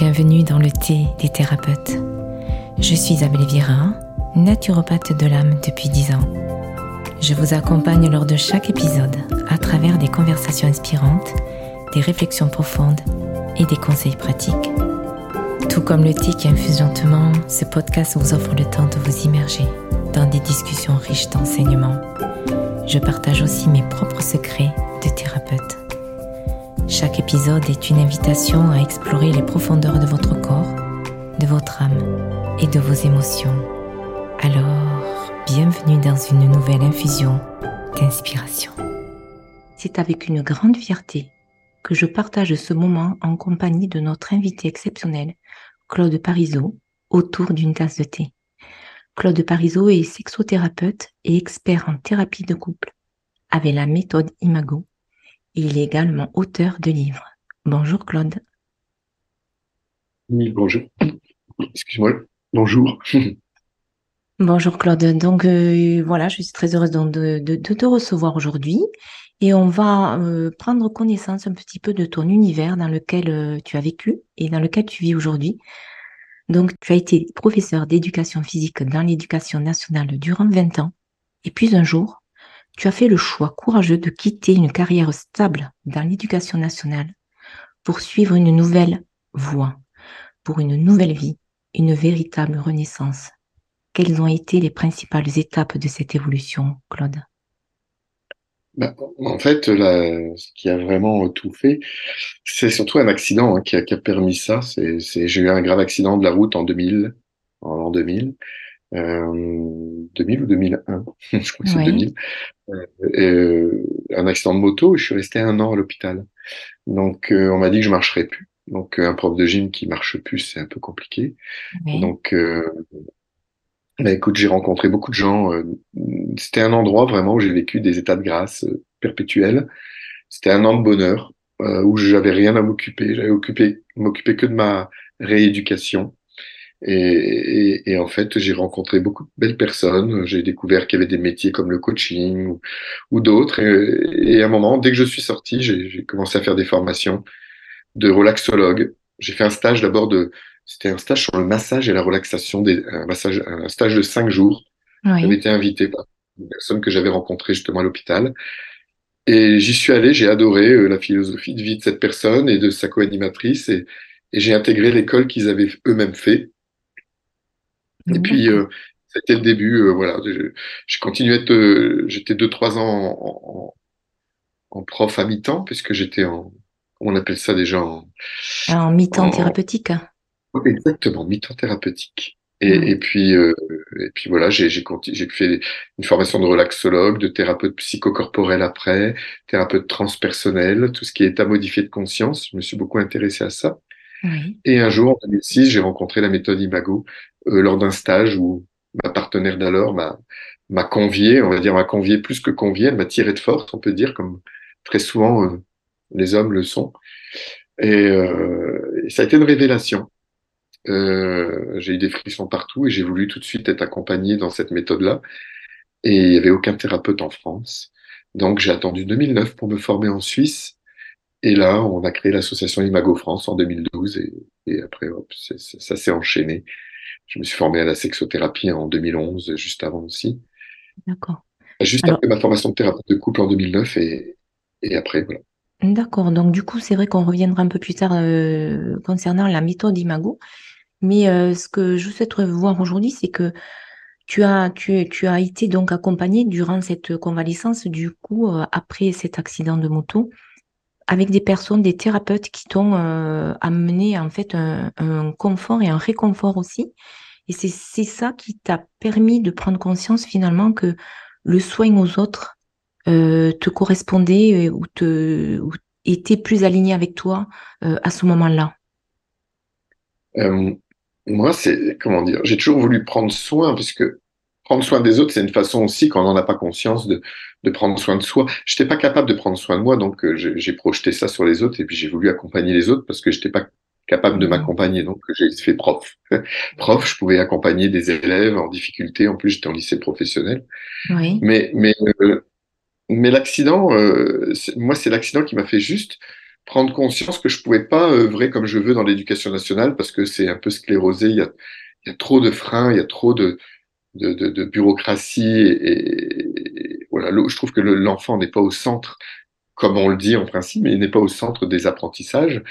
Bienvenue dans le thé des thérapeutes. Je suis Isabelle Vira, naturopathe de l'âme depuis 10 ans. Je vous accompagne lors de chaque épisode à travers des conversations inspirantes, des réflexions profondes et des conseils pratiques. Tout comme le thé qui infuse lentement, ce podcast vous offre le temps de vous immerger dans des discussions riches d'enseignements. Je partage aussi mes propres secrets de thérapeute. Chaque épisode est une invitation à explorer les profondeurs de votre corps, de votre âme et de vos émotions. Alors, bienvenue dans une nouvelle infusion d'inspiration. C'est avec une grande fierté que je partage ce moment en compagnie de notre invité exceptionnel, Claude Parisot, autour d'une tasse de thé. Claude Parisot est sexothérapeute et expert en thérapie de couple avec la méthode Imago il est également auteur de livres. Bonjour Claude. Oui, bonjour. Excuse-moi. Bonjour. Bonjour Claude. Donc euh, voilà, je suis très heureuse de, te recevoir aujourd'hui et on va euh, prendre connaissance un petit peu de ton univers dans lequel euh, tu as vécu et dans lequel tu vis aujourd'hui. Donc tu as été professeur d'éducation physique dans l'éducation nationale durant 20 ans et puis un jour, tu as fait le choix courageux de quitter une carrière stable dans l'éducation nationale pour suivre une nouvelle voie, pour une nouvelle vie, une véritable renaissance. Quelles ont été les principales étapes de cette évolution, Claude? Bah, en fait, ce qui a vraiment tout fait, c'est surtout un accident hein, qui, a, permis ça. J'ai eu un grave accident de la route en 2000, en l'an 2000, euh, 2000 ou 2001, je crois que c'est 2000. Euh, euh, un accident de moto, je suis resté un an à l'hôpital. Donc euh, on m'a dit que je marcherais plus. Donc un prof de gym qui marche plus, c'est un peu compliqué. Donc bah, écoute, j'ai rencontré beaucoup de gens. C'était un endroit vraiment où j'ai vécu des états de grâce perpétuels. C'était un an de bonheur où j'avais rien à m'occuper. J'avais occupé m'occuper que de ma rééducation. Et, et, en fait, j'ai rencontré beaucoup de belles personnes. J'ai découvert qu'il y avait des métiers comme le coaching ou, ou d'autres. Et, et, à un moment, dès que je suis sorti, j'ai commencé à faire des formations de relaxologue. J'ai fait un stage d'abord de, c'était un stage sur le massage et la relaxation, des, un, massage, un stage de cinq jours. Oui. J'avais été invité par une personne que j'avais rencontrée justement à l'hôpital. Et j'y suis allé, j'ai adoré euh, la philosophie de vie de cette personne et de sa co-animatrice. Et, et j'ai intégré l'école qu'ils avaient eux-mêmes fait et puis, euh, c'était le début. Euh, voilà, j'ai continué à être. Euh, j'étais deux trois ans en, en, prof à mi-temps puisque j'étais en. on appelle ça déjà en. En mi-temps thérapeutique. Exactement, mi-temps thérapeutique. Et, et, puis, euh, et puis voilà, j'ai fait une formation de relaxologue, de thérapeute psychocorporel après, thérapeute transpersonnel, tout ce qui est état modifié de conscience. Je me suis beaucoup intéressé à ça. Oui. Et un jour, en 2006, j'ai rencontré la méthode Imago lors d'un stage où ma partenaire d'alors m'a convié, on va dire m'a convié plus que convié, elle m'a tiré de force, on peut dire, comme très souvent euh, les hommes le sont. Et, euh, et, ça a été une révélation. Euh, j'ai eu des frissons partout et j'ai voulu tout de suite être accompagné dans cette méthode-là. Et il n'y avait aucun thérapeute en France. Donc j'ai attendu 2009 pour me former en Suisse. Et là, on a créé l'association Imago France en 2012 et, après, hop, ça s'est enchaîné. Je me suis formé à la sexothérapie en 2011, juste avant aussi. D'accord. Juste après ma formation de thérapeute de couple en 2009 et, et après, voilà. D'accord. Donc, du coup, c'est vrai qu'on reviendra un peu plus tard euh, concernant la méthode Imago. Mais euh, ce que je souhaiterais voir aujourd'hui, c'est que tu as, tu, tu as été donc accompagné durant cette convalescence, du coup, euh, après cet accident de moto, avec des personnes, des thérapeutes qui t'ont euh, amené en fait un, confort et un réconfort aussi. Et c'est ça qui t'a permis de prendre conscience finalement que le soin aux autres euh, te correspondait euh, ou, te, était plus aligné avec toi à ce moment-là. Moi, c'est comment dire, j'ai toujours voulu prendre soin parce que prendre soin des autres, c'est une façon aussi, quand on n'en a pas conscience, de, de prendre soin de soi. Je n'étais pas capable de prendre soin de moi, donc euh, j'ai projeté ça sur les autres et puis j'ai voulu accompagner les autres parce que je n'étais pas capable de mmh. m'accompagner. Donc j'ai fait prof. prof, je pouvais accompagner des élèves en difficulté. En plus, j'étais en lycée professionnel. Oui. Mais mais euh, mais l'accident, euh, moi, c'est l'accident qui m'a fait juste prendre conscience que je pouvais pas œuvrer comme je veux dans l'éducation nationale parce que c'est un peu sclérosé. Il y a, il y a trop de freins, il y a trop de, de, de, de bureaucratie et, voilà. Je trouve que l'enfant n'est pas au centre, comme on le dit en principe, mais il n'est pas au centre des apprentissages.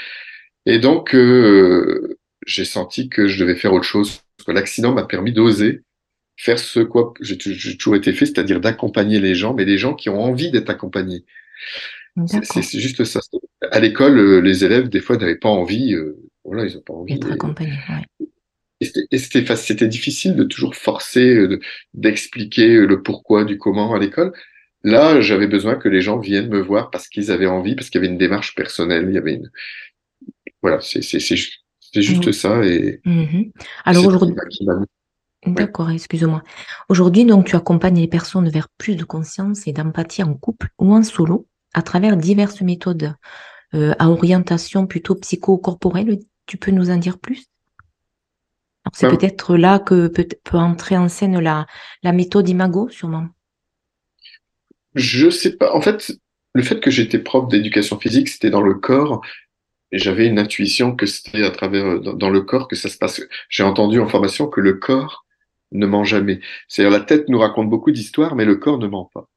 Et donc, euh, j'ai senti que je devais faire autre chose. L'accident m'a permis d'oser faire ce quoi j'ai toujours été fait, c'est-à-dire d'accompagner les gens, mais les gens qui ont envie d'être accompagnés. C'est juste ça. À l'école, euh, les élèves, des fois, n'avaient pas envie. Euh, voilà, ils n'ont pas envie. D'être accompagnés, ouais. Et c'était difficile de toujours forcer, euh, d'expliquer le pourquoi du comment à l'école. Là, j'avais besoin que les gens viennent me voir parce qu'ils avaient envie, parce qu'il y avait une démarche personnelle, il y avait une. Voilà, c'est juste ça. Et mmh Alors aujourd'hui. D'accord, excuse-moi. Aujourd'hui, donc, tu accompagnes les personnes vers plus de conscience et d'empathie en couple ou en solo à travers diverses méthodes euh, à orientation plutôt psycho-corporelle. Tu peux nous en dire plus? C'est ben peut-être là que peut, peut, entrer en scène la, la méthode Imago, sûrement. Je sais pas. En fait, le fait que j'étais prof d'éducation physique, c'était dans le corps. Et j'avais une intuition que c'était à travers dans, le corps que ça se passe. J'ai entendu en formation que le corps ne ment jamais. C'est-à-dire la tête nous raconte beaucoup d'histoires, mais le corps ne ment pas.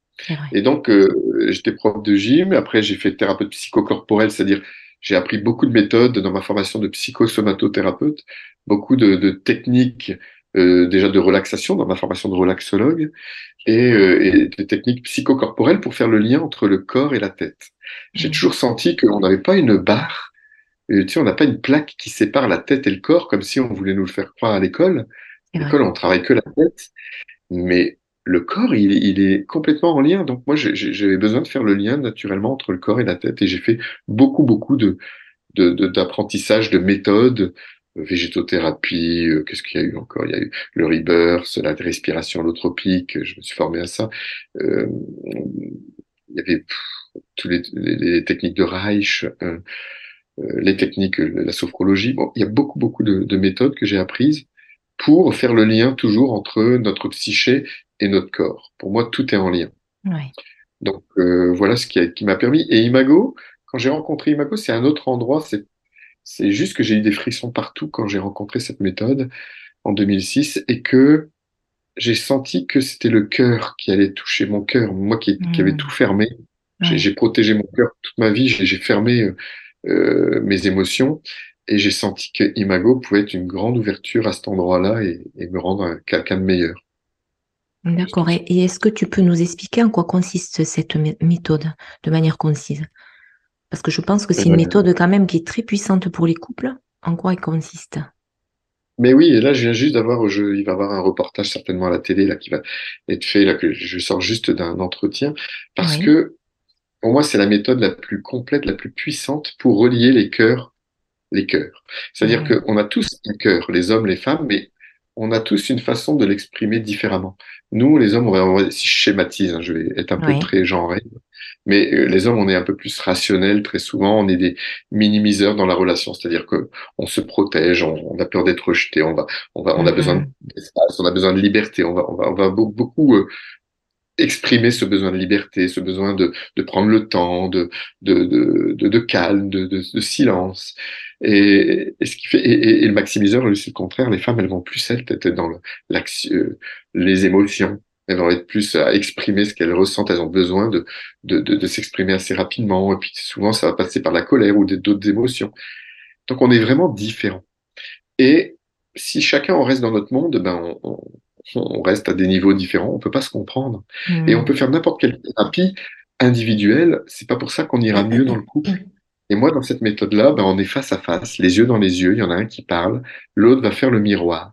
Et donc, euh, j'étais prof de gym. Après, j'ai fait thérapeute psychocorporel, c'est-à-dire j'ai appris beaucoup de méthodes dans ma formation de psychosomatothérapeute, beaucoup de, de techniques euh, déjà de relaxation dans ma formation de relaxologue et, euh, et des techniques psychocorporelles pour faire le lien entre le corps et la tête. J'ai mmh. toujours senti qu'on n'avait pas une barre, tu sais, on n'a pas une plaque qui sépare la tête et le corps comme si on voulait nous le faire croire à l'école. À l'école, on travaille que la tête, mais le corps, il, est complètement en lien. Donc moi, j'avais besoin de faire le lien naturellement entre le corps et la tête, et j'ai fait beaucoup, beaucoup de d'apprentissage, de, de méthodes, euh, végétothérapie, euh, qu'est-ce qu'il y a eu encore? Il y a eu le rebirth, la respiration holotropique, je me suis formé à ça. Euh, il y avait toutes les, les, techniques de Reich, euh, les techniques, la sophrologie. Bon, il y a beaucoup, beaucoup de, de méthodes que j'ai apprises pour faire le lien toujours entre notre psyché et notre corps. Pour moi, tout est en lien. Donc voilà ce qui, qui m'a permis. Et Imago, quand j'ai rencontré Imago, c'est un autre endroit. C'est, c'est juste que j'ai eu des frissons partout quand j'ai rencontré cette méthode en 2006 et que j'ai senti que c'était le cœur qui allait toucher mon cœur. Moi qui, qui avait mmh. tout fermé, j'ai, protégé mon cœur toute ma vie. J'ai, fermé euh, euh, mes émotions et j'ai senti que Imago pouvait être une grande ouverture à cet endroit-là et, et me rendre quelqu'un de meilleur. D'accord. Et, est-ce que tu peux nous expliquer en quoi consiste cette méthode de manière concise? Parce que je pense que c'est une méthode quand même qui est très puissante pour les couples. En quoi elle consiste? Mais oui, et là, je viens juste d'avoir, il va y avoir un reportage certainement à la télé là qui va être fait là que je sors juste d'un entretien. Parce que pour moi, c'est la méthode la plus complète, la plus puissante pour relier les cœurs, les cœurs. C'est-à-dire qu'on a tous un cœur, les hommes, les femmes, mais on a tous une façon de l'exprimer différemment. Nous, les hommes, on va, si je schématise, hein, je vais être un peu très genré, mais euh, les hommes, on est un peu plus rationnels très souvent. On est des minimiseurs dans la relation, c'est-à-dire que on se protège, on, a peur d'être rejeté, on va, on va, on a besoin mm-hmm. d'espace, on a besoin de liberté, on va, on va, on va beaucoup, euh, exprimer ce besoin de liberté, ce besoin de, de prendre le temps, de, de, de, de calme, de, silence. Et, et, ce qui fait, et, et le maximiseur, c'est le contraire. Les femmes, elles vont plus être dans le, euh, les émotions. Elles vont être plus à exprimer ce qu'elles ressentent. Elles ont besoin de, de, s'exprimer assez rapidement. Et puis souvent, ça va passer par la colère ou d'autres émotions. Donc, on est vraiment différents. Et si chacun en reste dans notre monde, ben on, on reste à des niveaux différents, on peut pas se comprendre. Et on peut faire n'importe quelle thérapie individuelle, c'est pas pour ça qu'on ira mieux dans le couple. Et moi, dans cette méthode-là, ben, on est face à face, les yeux dans les yeux, il y en a un qui parle, l'autre va faire le miroir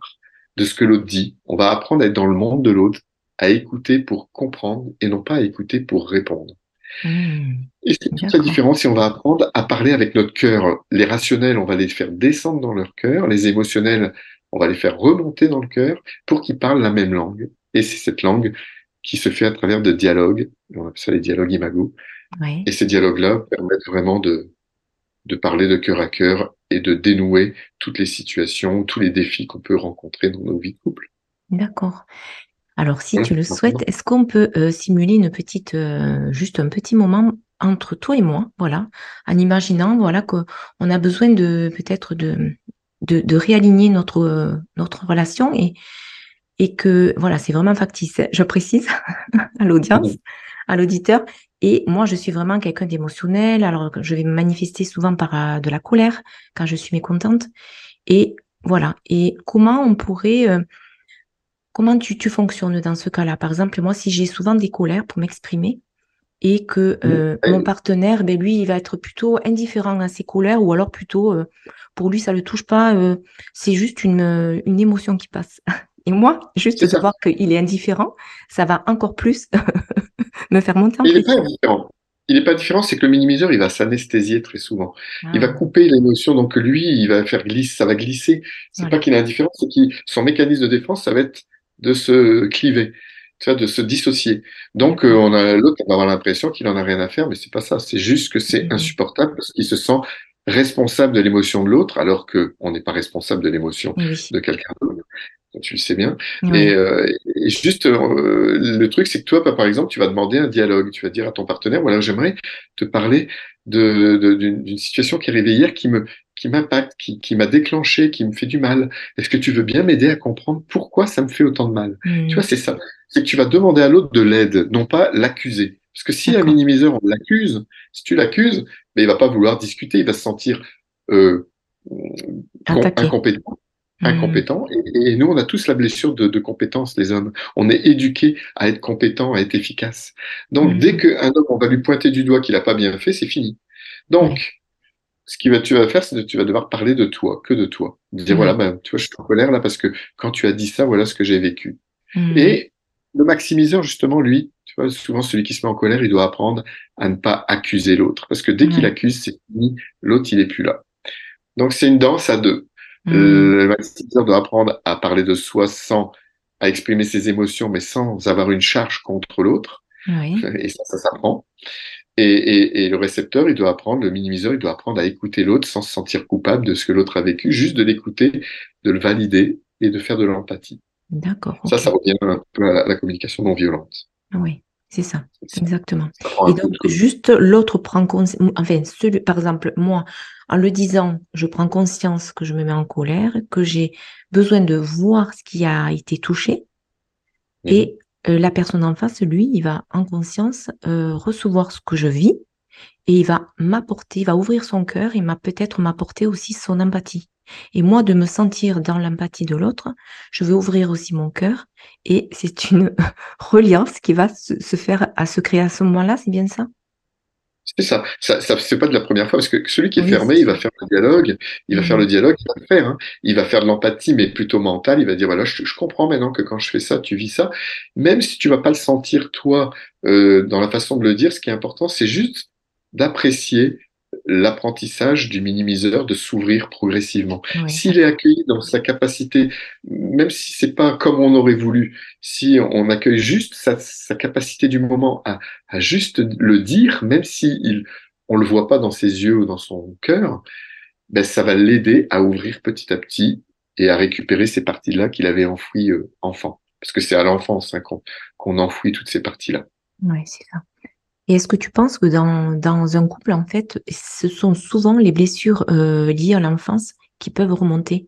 de ce que l'autre dit. On va apprendre à être dans le monde de l'autre, à écouter pour comprendre et non pas à écouter pour répondre. Hmm. Et c'est toute la différence si on va apprendre à parler avec notre cœur. Les rationnels, on va les faire descendre dans leur cœur, les émotionnels, on va les faire remonter dans le cœur pour qu'ils parlent la même langue. Et c'est cette langue qui se fait à travers de dialogues, on appelle ça les dialogues imago. Et ces dialogues-là permettent vraiment de, de parler de cœur à cœur et de dénouer toutes les situations, tous les défis qu'on peut rencontrer dans nos vies de couple. D'accord. Alors, si tu le souhaites, est-ce qu'on peut euh, simuler une petite, euh, juste un petit moment entre toi et moi, voilà, en imaginant, voilà, qu'on a besoin de peut-être de, de, réaligner notre, notre relation et, et que, voilà, c'est vraiment factice. Je précise à l'audience, à l'auditeur. Et moi, je suis vraiment quelqu'un d'émotionnel. Alors, je vais me manifester souvent par euh, de la colère quand je suis mécontente. Et voilà. Et comment on pourrait, euh, comment tu, tu fonctionnes dans ce cas-là? Par exemple, moi, si j'ai souvent des colères pour m'exprimer, et que euh, mon partenaire, ben lui, il va être plutôt indifférent à ses colères ou alors plutôt euh, pour lui, ça le touche pas, euh, c'est juste une, une émotion qui passe. Et moi, juste de voir qu'il est indifférent, ça va encore plus me faire monter en Il n'est pas indifférent. Il n'est pas différent, c'est que le minimiseur, il va s'anesthésier très souvent. Il va ah. couper l'émotion, donc lui, il va faire glisser, ça va glisser. C'est pas qu'il est indifférent, c'est que son mécanisme de défense, ça va être de se cliver tu vois, de se dissocier. Donc, euh, on a l'autre va avoir l'impression qu'il en a rien à faire, mais c'est pas ça. C'est juste que c'est mmh insupportable parce qu'il se sent responsable de l'émotion de l'autre, alors que on n'est pas responsable de l'émotion de quelqu'un d'autre. Tu le sais bien. Et, euh, et, juste, euh, le truc, c'est que toi, par exemple, tu vas demander un dialogue. Tu vas dire à ton partenaire, voilà, j'aimerais te parler d'une de, situation qui est réveillée hier, qui me, qui m'impacte, qui, qui m'a déclenché, qui me fait du mal. Est-ce que tu veux bien m'aider à comprendre pourquoi ça me fait autant de mal? Tu vois, c'est ça c'est que tu vas demander à l'autre de l'aide, non pas l'accuser. Parce que si un minimiseur, on l'accuse, si tu l'accuses, mais il va pas vouloir discuter, il va se sentir euh, incompétent. Hmm. incompétent. Et, nous, on a tous la blessure de, de compétence, les hommes. On est éduqués à être compétent, à être efficace. Donc, hmm. dès qu'un homme, on va lui pointer du doigt qu'il n'a pas bien fait, c'est fini. Donc, ce que tu vas faire, c'est que tu vas devoir parler de toi, que de toi. Dire, hmm. voilà, ben, tu vois, je suis en colère là parce que quand tu as dit ça, voilà ce que j'ai vécu. Et le maximiseur, justement, lui, tu vois, souvent celui qui se met en colère, il doit apprendre à ne pas accuser l'autre. Parce que dès qu'il accuse, c'est fini, l'autre, il est plus là. Donc c'est une danse à deux. Mm. Le maximiseur doit apprendre à parler de soi sans, à exprimer ses émotions, mais sans avoir une charge contre l'autre. Et ça, ça s'apprend. Et, et, et, le récepteur, il doit apprendre, le minimiseur, il doit apprendre à écouter l'autre sans se sentir coupable de ce que l'autre a vécu, juste de l'écouter, de le valider et de faire de l'empathie. D'accord. Ça, ça revient un peu à la, communication non violente. Oui, c'est ça, exactement. Et donc, juste l'autre prend conscience, enfin, celui, par exemple, moi, en le disant, je prends conscience que je me mets en colère, que j'ai besoin de voir ce qui a été touché, et euh, la personne en face, lui, il va en conscience euh, recevoir ce que je vis, et il va m'apporter, il va ouvrir son cœur, et m'a peut-être m'apporter aussi son empathie. Et moi, de me sentir dans l'empathie de l'autre, je vais ouvrir aussi mon cœur. Et c'est une reliance qui va se, faire, à se créer à ce moment-là, c'est bien ça? C'est ça. Ça, ça c'est pas de la première fois parce que celui qui est fermé, il va faire le dialogue, il va faire le dialogue, il va le faire. Hein. Il va faire de l'empathie, mais plutôt mentale. Il va dire voilà, je, comprends maintenant que quand je fais ça, tu vis ça. Même si tu vas pas le sentir toi euh, dans la façon de le dire, ce qui est important, c'est juste d'apprécier l'apprentissage du minimiseur de s'ouvrir progressivement. S'il est accueilli dans sa capacité, même si c'est pas comme on aurait voulu, si on accueille juste sa, capacité du moment à, juste le dire, même si il, on le voit pas dans ses yeux ou dans son cœur, ben ça va l'aider à ouvrir petit à petit et à récupérer ces parties-là qu'il avait enfouies euh, enfant. Parce que c'est à l'enfance hein, qu'on enfouit toutes ces parties-là. Oui, c'est ça. Et est-ce que tu penses que dans, dans un couple, en fait, ce sont souvent les blessures euh, liées à l'enfance qui peuvent remonter?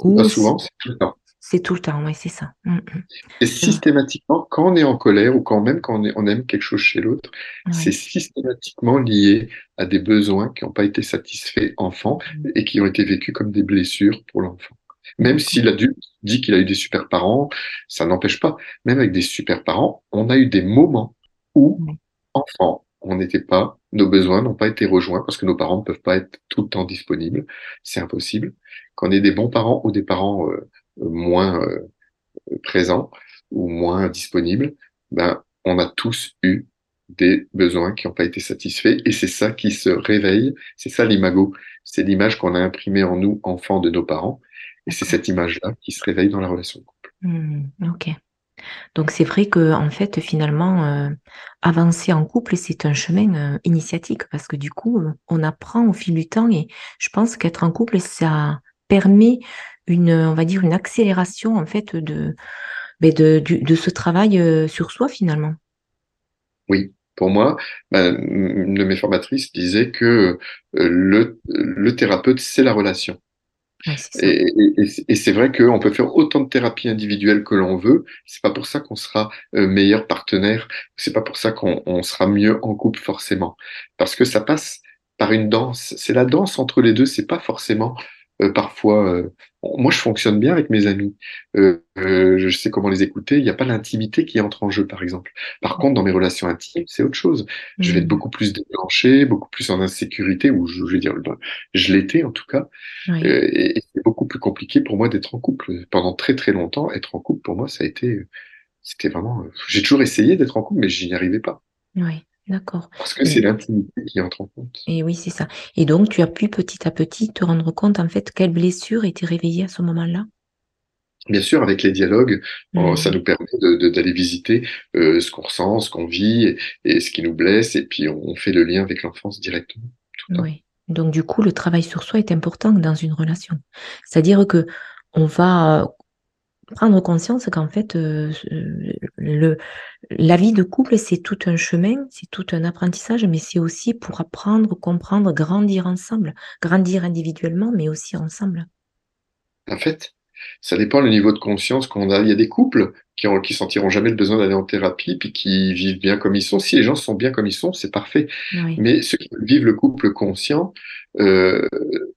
Ou Pas souvent, c'est tout le temps. C'est tout le temps, oui, c'est ça. Mm, mm. Et systématiquement, quand on est en colère ou quand même quand on, aime quelque chose chez l'autre, c'est systématiquement lié à des besoins qui n'ont pas été satisfaits enfant mm. et qui ont été vécus comme des blessures pour l'enfant. Même si l'adulte dit qu'il a eu des super parents, ça n'empêche pas. Même avec des super parents, on a eu des moments où enfant, on n'était pas, nos besoins n'ont pas été rejoints parce que nos parents ne peuvent pas être tout le temps disponibles. C'est impossible. Qu'on ait des bons parents ou des parents euh, moins euh, présents ou moins disponibles, ben, on a tous eu des besoins qui n'ont pas été satisfaits et c'est ça qui se réveille. C'est ça l'imago. C'est l'image qu'on a imprimée en nous, enfants de nos parents. Et c'est cette image-là qui se réveille dans la relation de couple. Mmh, ok. Donc c'est vrai que en fait finalement euh, avancer en couple c'est un chemin euh, initiatique parce que du coup euh, on apprend au fil du temps et je pense qu'être en couple ça permet une on va dire une accélération en fait de ben, ce travail sur soi finalement. Oui, Pour moi, bah, une de mes formatrices disait que le, le thérapeute, c'est la relation. Et, et, c'est vrai qu'on peut faire autant de thérapies individuelles que l'on veut. C'est pas pour ça qu'on sera euh, meilleur partenaire. C'est pas pour ça qu'on sera mieux en couple forcément. Parce que ça passe par une danse. C'est la danse entre les deux. C'est pas forcément euh, parfois, euh, moi je fonctionne bien avec mes amis. Euh, je sais comment les écouter. Il n'y a pas l'intimité qui entre en jeu, par exemple. Par contre, dans mes relations intimes, c'est autre chose. Je vais être mmh. beaucoup plus déclenché, beaucoup plus en insécurité, ou je, vais dire, je l'étais en tout cas. et, c'est beaucoup plus compliqué pour moi d'être en couple. Pendant très très longtemps, être en couple pour moi, ça a été, c'était vraiment. J'ai toujours essayé d'être en couple, mais je n'y arrivais pas. Oui. D'accord. Parce que c'est l'intimité qui entre en compte. Et oui, c'est ça. Et donc, tu as pu petit à petit te rendre compte, en fait, quelle blessure était réveillée à ce moment-là? Bien sûr, avec les dialogues, mmh. ça nous permet d'aller visiter euh, ce qu'on ressent, ce qu'on vit et, ce qui nous blesse, et puis on, fait le lien avec l'enfance directement. oui. Donc du coup, le travail sur soi est important dans une relation. C'est-à-dire que on va prendre conscience qu'en fait, euh, le, la vie de couple, c'est tout un chemin, c'est tout un apprentissage, mais c'est aussi pour apprendre, comprendre, grandir ensemble, grandir individuellement, mais aussi ensemble. En fait, ça dépend du niveau de conscience qu'on a. Il y a des couples qui, ont, qui sentiront jamais le besoin d'aller en thérapie, puis qui vivent bien comme ils sont. Si les gens sont bien comme ils sont, c'est parfait. Mais ceux qui vivent le couple conscient, euh,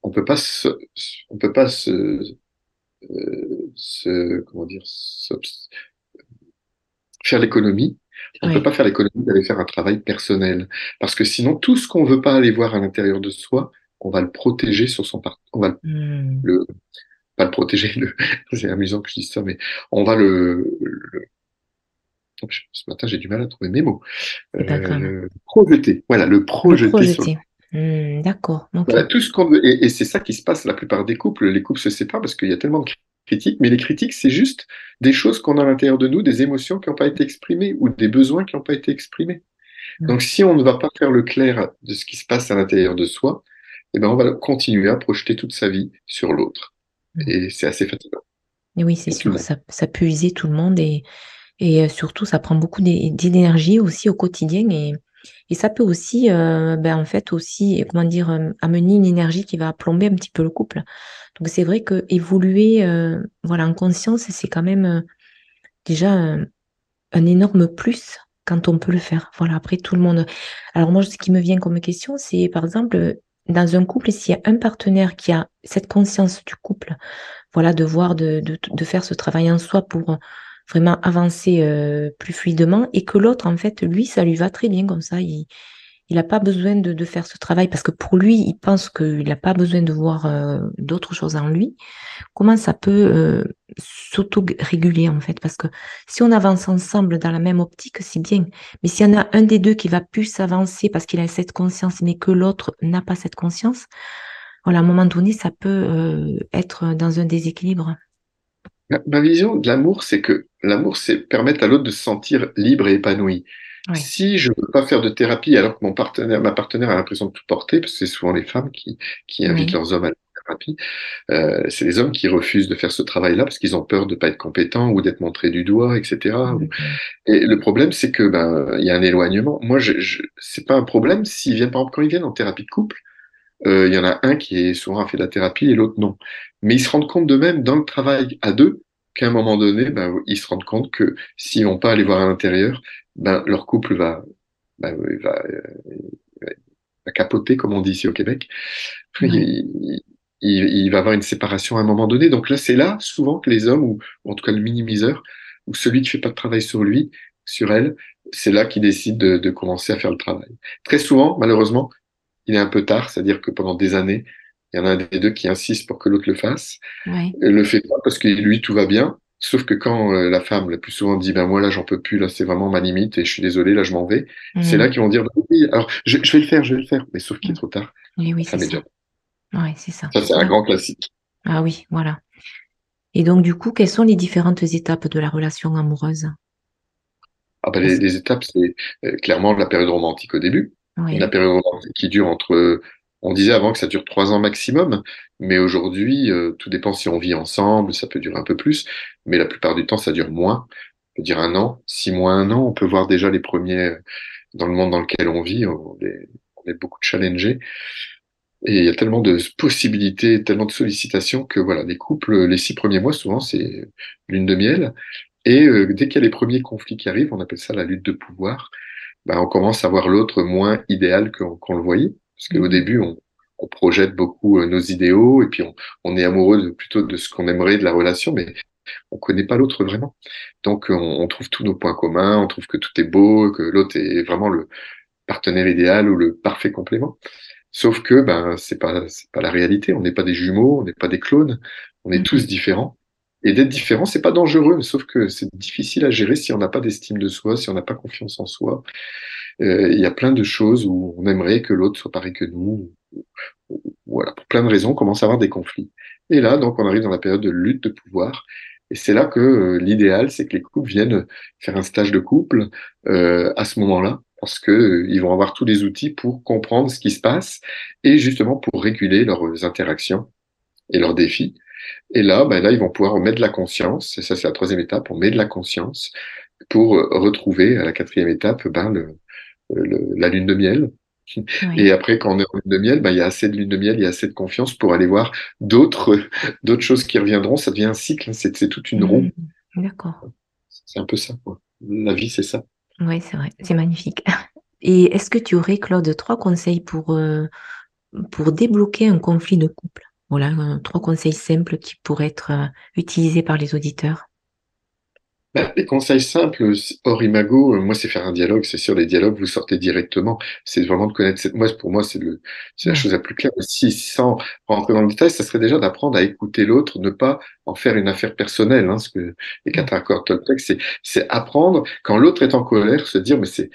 on peut pas on peut pas se, se, comment dire, faire l'économie. On ne peut pas faire l'économie d'aller faire un travail personnel. Parce que sinon, tout ce qu'on veut pas aller voir à l'intérieur de soi, on va le protéger sur son part. On va hmm. le, pas le protéger, le... c'est amusant que je dise ça, mais on va le, ce matin j'ai du mal à trouver mes mots. Euh, projeter. Voilà, le projeter. Hmm, d'accord. tout ce qu'on veut. Et, c'est ça qui se passe la plupart des couples. Les couples se séparent parce qu'il y a tellement de critiques. Mais les critiques, c'est juste des choses qu'on a à l'intérieur de nous, des émotions qui n'ont pas été exprimées ou des besoins qui n'ont pas été exprimés. Hmm. Donc, si on ne va pas faire le clair de ce qui se passe à l'intérieur de soi, eh ben, on va continuer à projeter toute sa vie sur l'autre. Hmm. Et c'est assez fatigant. Et oui, c'est sûr, ça, ça peut user tout le monde et, et euh, surtout, ça prend beaucoup d'énergie aussi au quotidien. Et, et ça peut aussi, euh, ben, en fait, aussi, comment dire, euh, amener une énergie qui va plomber un petit peu le couple. Donc c'est vrai que évoluer, euh, voilà, en conscience, c'est quand même déjà un, énorme plus quand on peut le faire. Voilà, après tout le monde. Alors moi, ce qui me vient comme question, c'est par exemple dans un couple, s'il y a un partenaire qui a cette conscience du couple, voilà, de voir, de, de, de faire ce travail en soi pour vraiment avancer euh, plus fluidement et que l'autre, en fait, lui, ça lui va très bien comme ça. Il n'a pas besoin de, faire ce travail parce que pour lui, il pense qu'il n'a pas besoin de voir euh, d'autres choses en lui. Comment ça peut euh, s'auto-réguler, en fait? Parce que si on avance ensemble dans la même optique, c'est bien. Mais s'il y en a un des deux qui va plus avancer parce qu'il a cette conscience, mais que l'autre n'a pas cette conscience, voilà, à un moment donné, ça peut être dans un déséquilibre. Ma vision de l'amour, c'est que l'amour, c'est permettre à l'autre de se sentir libre et épanoui. Si je ne veux pas faire de thérapie alors que mon partenaire, ma partenaire a l'impression de tout porter, parce que c'est souvent les femmes qui, qui invitent leurs hommes à la thérapie, euh, c'est les hommes qui refusent de faire ce travail-là parce qu'ils ont peur de pas être compétents ou d'être montrés du doigt, etc. Et le problème, c'est que ben il y a un éloignement. Moi, je, je c'est pas un problème s'ils viennent par exemple quand ils viennent en thérapie de couple. Euh, il y en a un qui est souvent a fait de la thérapie et l'autre non. Mais ils se rendent compte d'eux-mêmes dans le travail à deux qu'à un moment donné, ben, ils se rendent compte que s'ils vont pas aller voir à l'intérieur, ben, leur couple va, ben, va, va, capoter, comme on dit ici au Québec. Il, il, il, va avoir une séparation à un moment donné. Donc là, c'est là souvent que les hommes, ou, en tout cas le minimiseur, ou celui qui fait pas de travail sur lui, sur elle, c'est là qu'il décide de, de commencer à faire le travail. Très souvent, malheureusement, il est un peu tard, c'est-à-dire que pendant des années, il y en a un des deux qui insiste pour que l'autre le fasse. Ouais. Le fait pas parce que lui tout va bien. Sauf que quand euh, la femme, la plus souvent, dit ben moi là j'en peux plus, là c'est vraiment ma limite et je suis désolé, là je m'en vais. C'est là qu'ils vont dire oui, alors je, je, vais le faire, je vais le faire, mais sauf qu'il est trop tard. Et oui, c'est ça. Ouais, c'est ça. Ça c'est un grand classique. Ah oui, voilà. Et donc du coup, quelles sont les différentes étapes de la relation amoureuse? Ah ben, les, les, étapes, c'est euh, clairement la période romantique au début. Oui. La période qui dure entre on disait avant que ça dure trois ans maximum, mais aujourd'hui, euh, tout dépend si on vit ensemble, ça peut durer un peu plus, mais la plupart du temps, ça dure moins. On peut dire un an, six mois, un an, on peut voir déjà les premiers, dans le monde dans lequel on vit, on est, on est beaucoup challengé. Et il y a tellement de possibilités, tellement de sollicitations que voilà, les couples, les six premiers mois, souvent, c'est lune de miel. Et euh, dès qu'il y a les premiers conflits qui arrivent, on appelle ça la lutte de pouvoir, ben, on commence à voir l'autre moins idéal qu'on le voyait. Parce qu'au mmh. début, on, on, projette beaucoup euh, nos idéaux et puis on, on est amoureux de, plutôt de ce qu'on aimerait de la relation, mais on connaît pas l'autre vraiment. Donc on, on, trouve tous nos points communs, on trouve que tout est beau, que l'autre est vraiment le partenaire idéal ou le parfait complément. Sauf que ben c'est pas c'est pas la réalité. On n'est pas des jumeaux, on n'est pas des clones. On est mm-hmm. tous différents. Et d'être différent, c'est pas dangereux, sauf que c'est difficile à gérer si on n'a pas d'estime de soi, si on n'a pas confiance en soi. Euh, il y a plein de choses où on aimerait que l'autre soit pareil que nous. Voilà, pour plein de raisons, on commence à avoir des conflits. Et là, donc, on arrive dans la période de lutte de pouvoir. Et c'est là que euh, l'idéal, c'est que les couples viennent faire un stage de couple euh, à ce moment-là, parce que ils vont avoir tous les outils pour comprendre ce qui se passe et justement pour réguler leurs interactions et leurs défis. Et là, ben là, ils vont pouvoir mettre de la conscience. Et ça, c'est la troisième étape. On met de la conscience pour euh, retrouver à la quatrième étape ben, le, le, la lune de miel. Et après, quand on est en lune de miel, ben, il y a assez de lune de miel, il y a assez de confiance pour aller voir d'autres d'autres choses qui reviendront. Ça devient un cycle. C'est toute une roue. Mmh. D'accord. C'est un peu ça. Quoi. La vie, c'est ça. Oui, c'est vrai, c'est magnifique. Et est-ce que tu aurais, Claude, trois conseils pour, euh, pour débloquer un conflit de couple? Voilà, trois conseils simples qui pourraient être euh, utilisés par les auditeurs. Bah, les conseils simples, hors imago, euh, moi, c'est faire un dialogue. C'est sûr, les dialogues, vous sortez directement. C'est vraiment de connaître cette. Moi, pour moi, c'est le, c'est la chose la plus claire. Si, sans rentrer dans le détail, ça serait déjà d'apprendre à écouter l'autre, ne pas en faire une affaire personnelle. Hein, ce que les quatre accords Toltec, c'est, c'est apprendre quand l'autre est en colère, se dire, mais c'est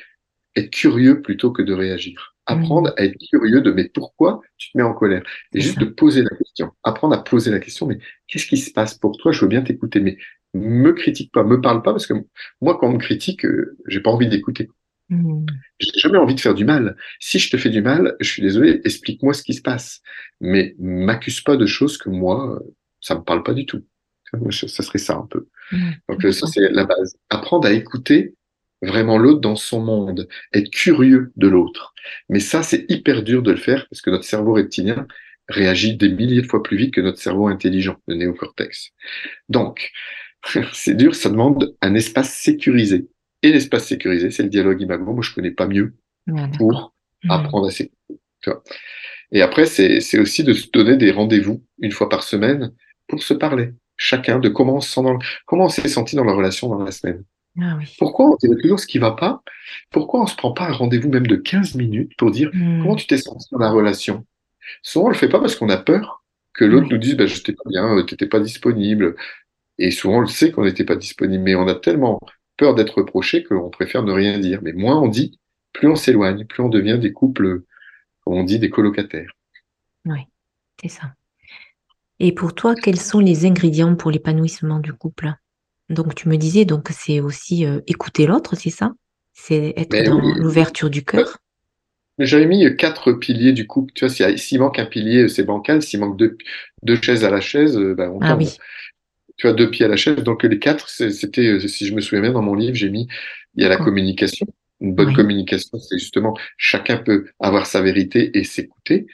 être curieux plutôt que de réagir. Apprendre à être curieux de mais pourquoi tu te mets en colère? Et juste de poser la question. Apprendre à poser la question, mais qu'est-ce qui se passe pour toi? Je veux bien t'écouter, mais me critique pas, me parle pas, parce que moi, quand on me critique, euh, j'ai pas envie d'écouter. Mmh. J'ai jamais envie de faire du mal. Si je te fais du mal, je suis désolé, explique-moi ce qui se passe. Mais m'accuse pas de choses que moi, ça me parle pas du tout. Ça serait ça un peu. Mmh. Donc ça, c'est la base. Apprendre à écouter vraiment l'autre dans son monde, être curieux de l'autre. Mais ça, c'est hyper dur de le faire parce que notre cerveau reptilien réagit des milliers de fois plus vite que notre cerveau intelligent, le néocortex. Donc, c'est dur, ça demande un espace sécurisé. Et l'espace sécurisé, c'est le dialogue imago. Moi, je connais pas mieux pour mmh. apprendre à s'écouter. Et après, c'est aussi de se donner des rendez-vous une fois par semaine pour se parler. Chacun de comment on s'est senti dans la relation dans la semaine. Ah Pourquoi on toujours ce qui va pas? Pourquoi on se prend pas un rendez-vous même de 15 minutes pour dire mmh. comment tu t'es senti dans la relation? Souvent, on le fait pas parce qu'on a peur que l'autre nous dise bah, je n'étais pas bien, euh, tu n'étais pas disponible, et souvent, on le sait qu'on n'était pas disponible, mais on a tellement peur d'être reproché qu'on préfère ne rien dire. Mais moins on dit, plus on s'éloigne, plus on devient des couples, comme on dit, des colocataires. Oui, c'est ça. Et pour toi, quels sont les ingrédients pour l'épanouissement du couple? Donc, tu me disais, donc c'est aussi euh, écouter l'autre, c'est ça? C'est être ben dans l'ouverture du cœur? J'avais mis quatre piliers du couple. Tu vois, s'il manque un pilier, c'est bancal. S'il manque deux, deux, chaises à la chaise, euh, ben on ah, Oui tu as deux pieds à la chaise. Donc les quatre, c'était, euh, si je me souviens bien, dans mon livre, j'ai mis, il y a la communication. Une bonne communication, c'est justement chacun peut avoir sa vérité et s'écouter.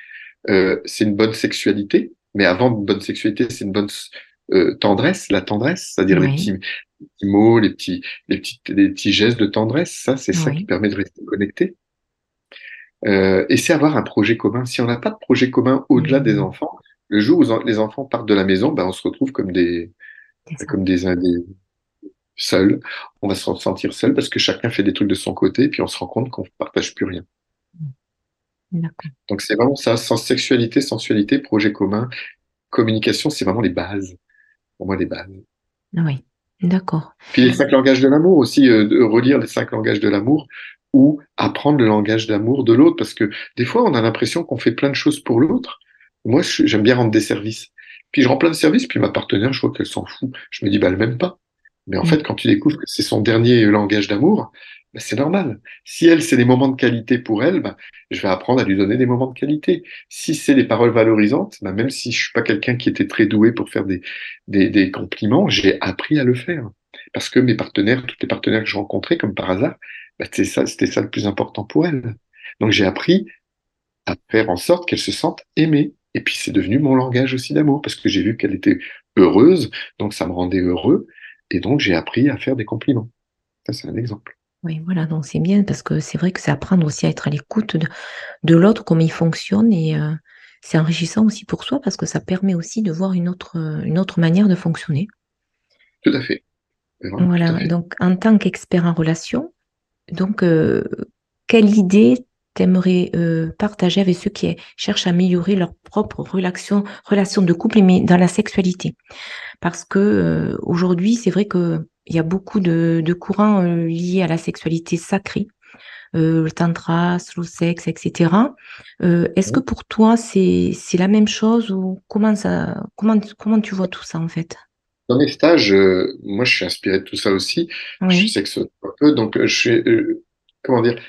Euh, c'est une bonne sexualité, mais avant une bonne sexualité, c'est une bonne euh, tendresse, la tendresse, c'est-à-dire les, petits, mots, les petits, les petits, les petits gestes de tendresse. Ça, c'est ça qui permet de rester connecté. Euh, et c'est avoir un projet commun. Si on n'a pas de projet commun au-delà des enfants, le jour où les enfants partent de la maison, ben, on se retrouve comme des, comme des, des seuls. On va se sentir seul parce que chacun fait des trucs de son côté, puis on se rend compte qu'on ne partage plus rien. Donc c'est vraiment ça, sans sexualité, sensualité, projet commun, communication, c'est vraiment les bases. Pour moi, les bases. Oui, d'accord. Puis les cinq langages de l'amour aussi, euh, de relire les cinq langages de l'amour ou apprendre le langage d'amour de l'autre, parce que des fois, on a l'impression qu'on fait plein de choses pour l'autre. Moi, j'aime bien rendre des services. Puis je rends plein de services, puis ma partenaire, je vois qu'elle s'en fout. Je me dis, bah, elle m'aime pas. Mais en mm. fait, quand tu découvres que c'est son dernier langage d'amour, bah, c'est normal. Si elle, c'est des moments de qualité pour elle, bah, je vais apprendre à lui donner des moments de qualité. Si c'est des paroles valorisantes, bah, même si je suis pas quelqu'un qui était très doué pour faire des, des, des compliments, j'ai appris à le faire. parce que mes partenaires, tous les partenaires que je rencontrais, comme par hasard, bah, c'était ça, c'était ça le plus important pour elles. Donc j'ai appris à faire en sorte qu'elles se sentent aimées. Et puis c'est devenu mon langage aussi d'amour, parce que j'ai vu qu'elle était heureuse, donc ça me rendait heureux, et donc j'ai appris à faire des compliments. Ça, c'est un exemple. Oui, voilà, donc c'est bien, parce que c'est vrai que c'est apprendre aussi à être à l'écoute de, de l'autre, comment il fonctionne, et euh, c'est enrichissant aussi pour soi, parce que ça permet aussi de voir une autre, une autre manière de fonctionner. Tout à fait. voilà, donc en tant qu'expert en relation, donc euh, quelle idée t'aimerais euh, partager avec ceux qui cherchent à améliorer leur propre relation, relation de couple, mais dans la sexualité? Parce que euh, aujourd'hui, c'est vrai qu'il y a beaucoup de, courants euh, liés à la sexualité sacrée, le tantra, slow sex, etc. Est-ce que pour toi, c'est la même chose ou comment, ça, comment, comment tu vois tout ça en fait? Dans mes stages, moi je suis inspiré de tout ça aussi. Je suis sexologue, donc je suis, comment dire,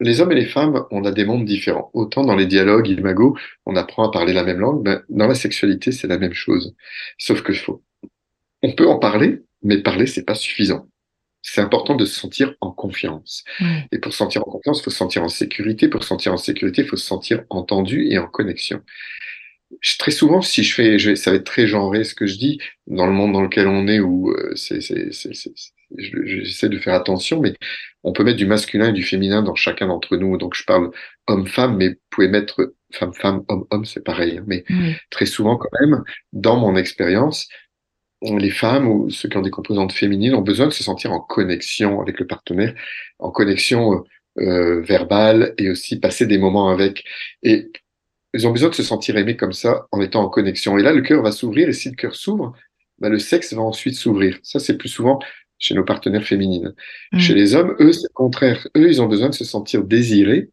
les hommes et les femmes, on a des mondes différents. Autant dans les dialogues, imago, on apprend à parler la même langue, ben, dans la sexualité, c'est la même chose. Sauf que faut, on peut en parler, mais parler, c'est pas suffisant. C'est important de se sentir en confiance. Et pour se sentir en confiance, il faut se sentir en sécurité. Pour se sentir en sécurité, il faut se sentir entendu et en connexion très souvent, si je fais, je, ça va être très genré ce que je dis, dans le monde dans lequel on est, où euh, c'est, j'essaie de faire attention, mais on peut mettre du masculin et du féminin dans chacun d'entre nous. Donc je parle homme-femme, mais vous pouvez mettre femme-femme, homme-homme, c'est pareil. Hein. Mais très souvent, quand même, dans mon expérience, les femmes ou ceux qui ont des composantes féminines ont besoin de se sentir en connexion avec le partenaire, en connexion euh, euh verbale et aussi passer des moments avec. Et ils ont besoin de se sentir aimés comme ça en étant en connexion. Et là, le cœur va s'ouvrir et si le cœur s'ouvre, bah, le sexe va ensuite s'ouvrir. Ça, c'est plus souvent chez nos partenaires féminines. Mm. Chez les hommes, eux, c'est le contraire. Eux, ils ont besoin de se sentir désirés.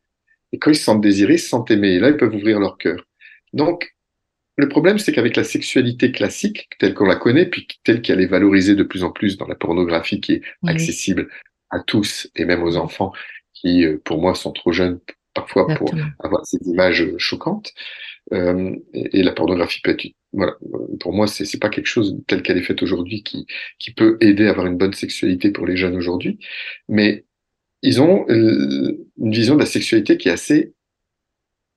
Et quand ils se sentent désirés, ils se sentent aimés. Et là, ils peuvent ouvrir leur cœur. Donc, le problème, c'est qu'avec la sexualité classique, telle qu'on la connaît, puis telle qu'elle est valorisée de plus en plus dans la pornographie qui est accessible à tous et même aux enfants qui, euh, pour moi, sont trop jeunes parfois pour avoir ces images choquantes. Euh, et, la pornographie peut être, voilà, pour moi, c'est c'est pas quelque chose tel qu'elle est faite aujourd'hui qui qui peut aider à avoir une bonne sexualité pour les jeunes aujourd'hui, mais ils ont euh, une vision de la sexualité qui est assez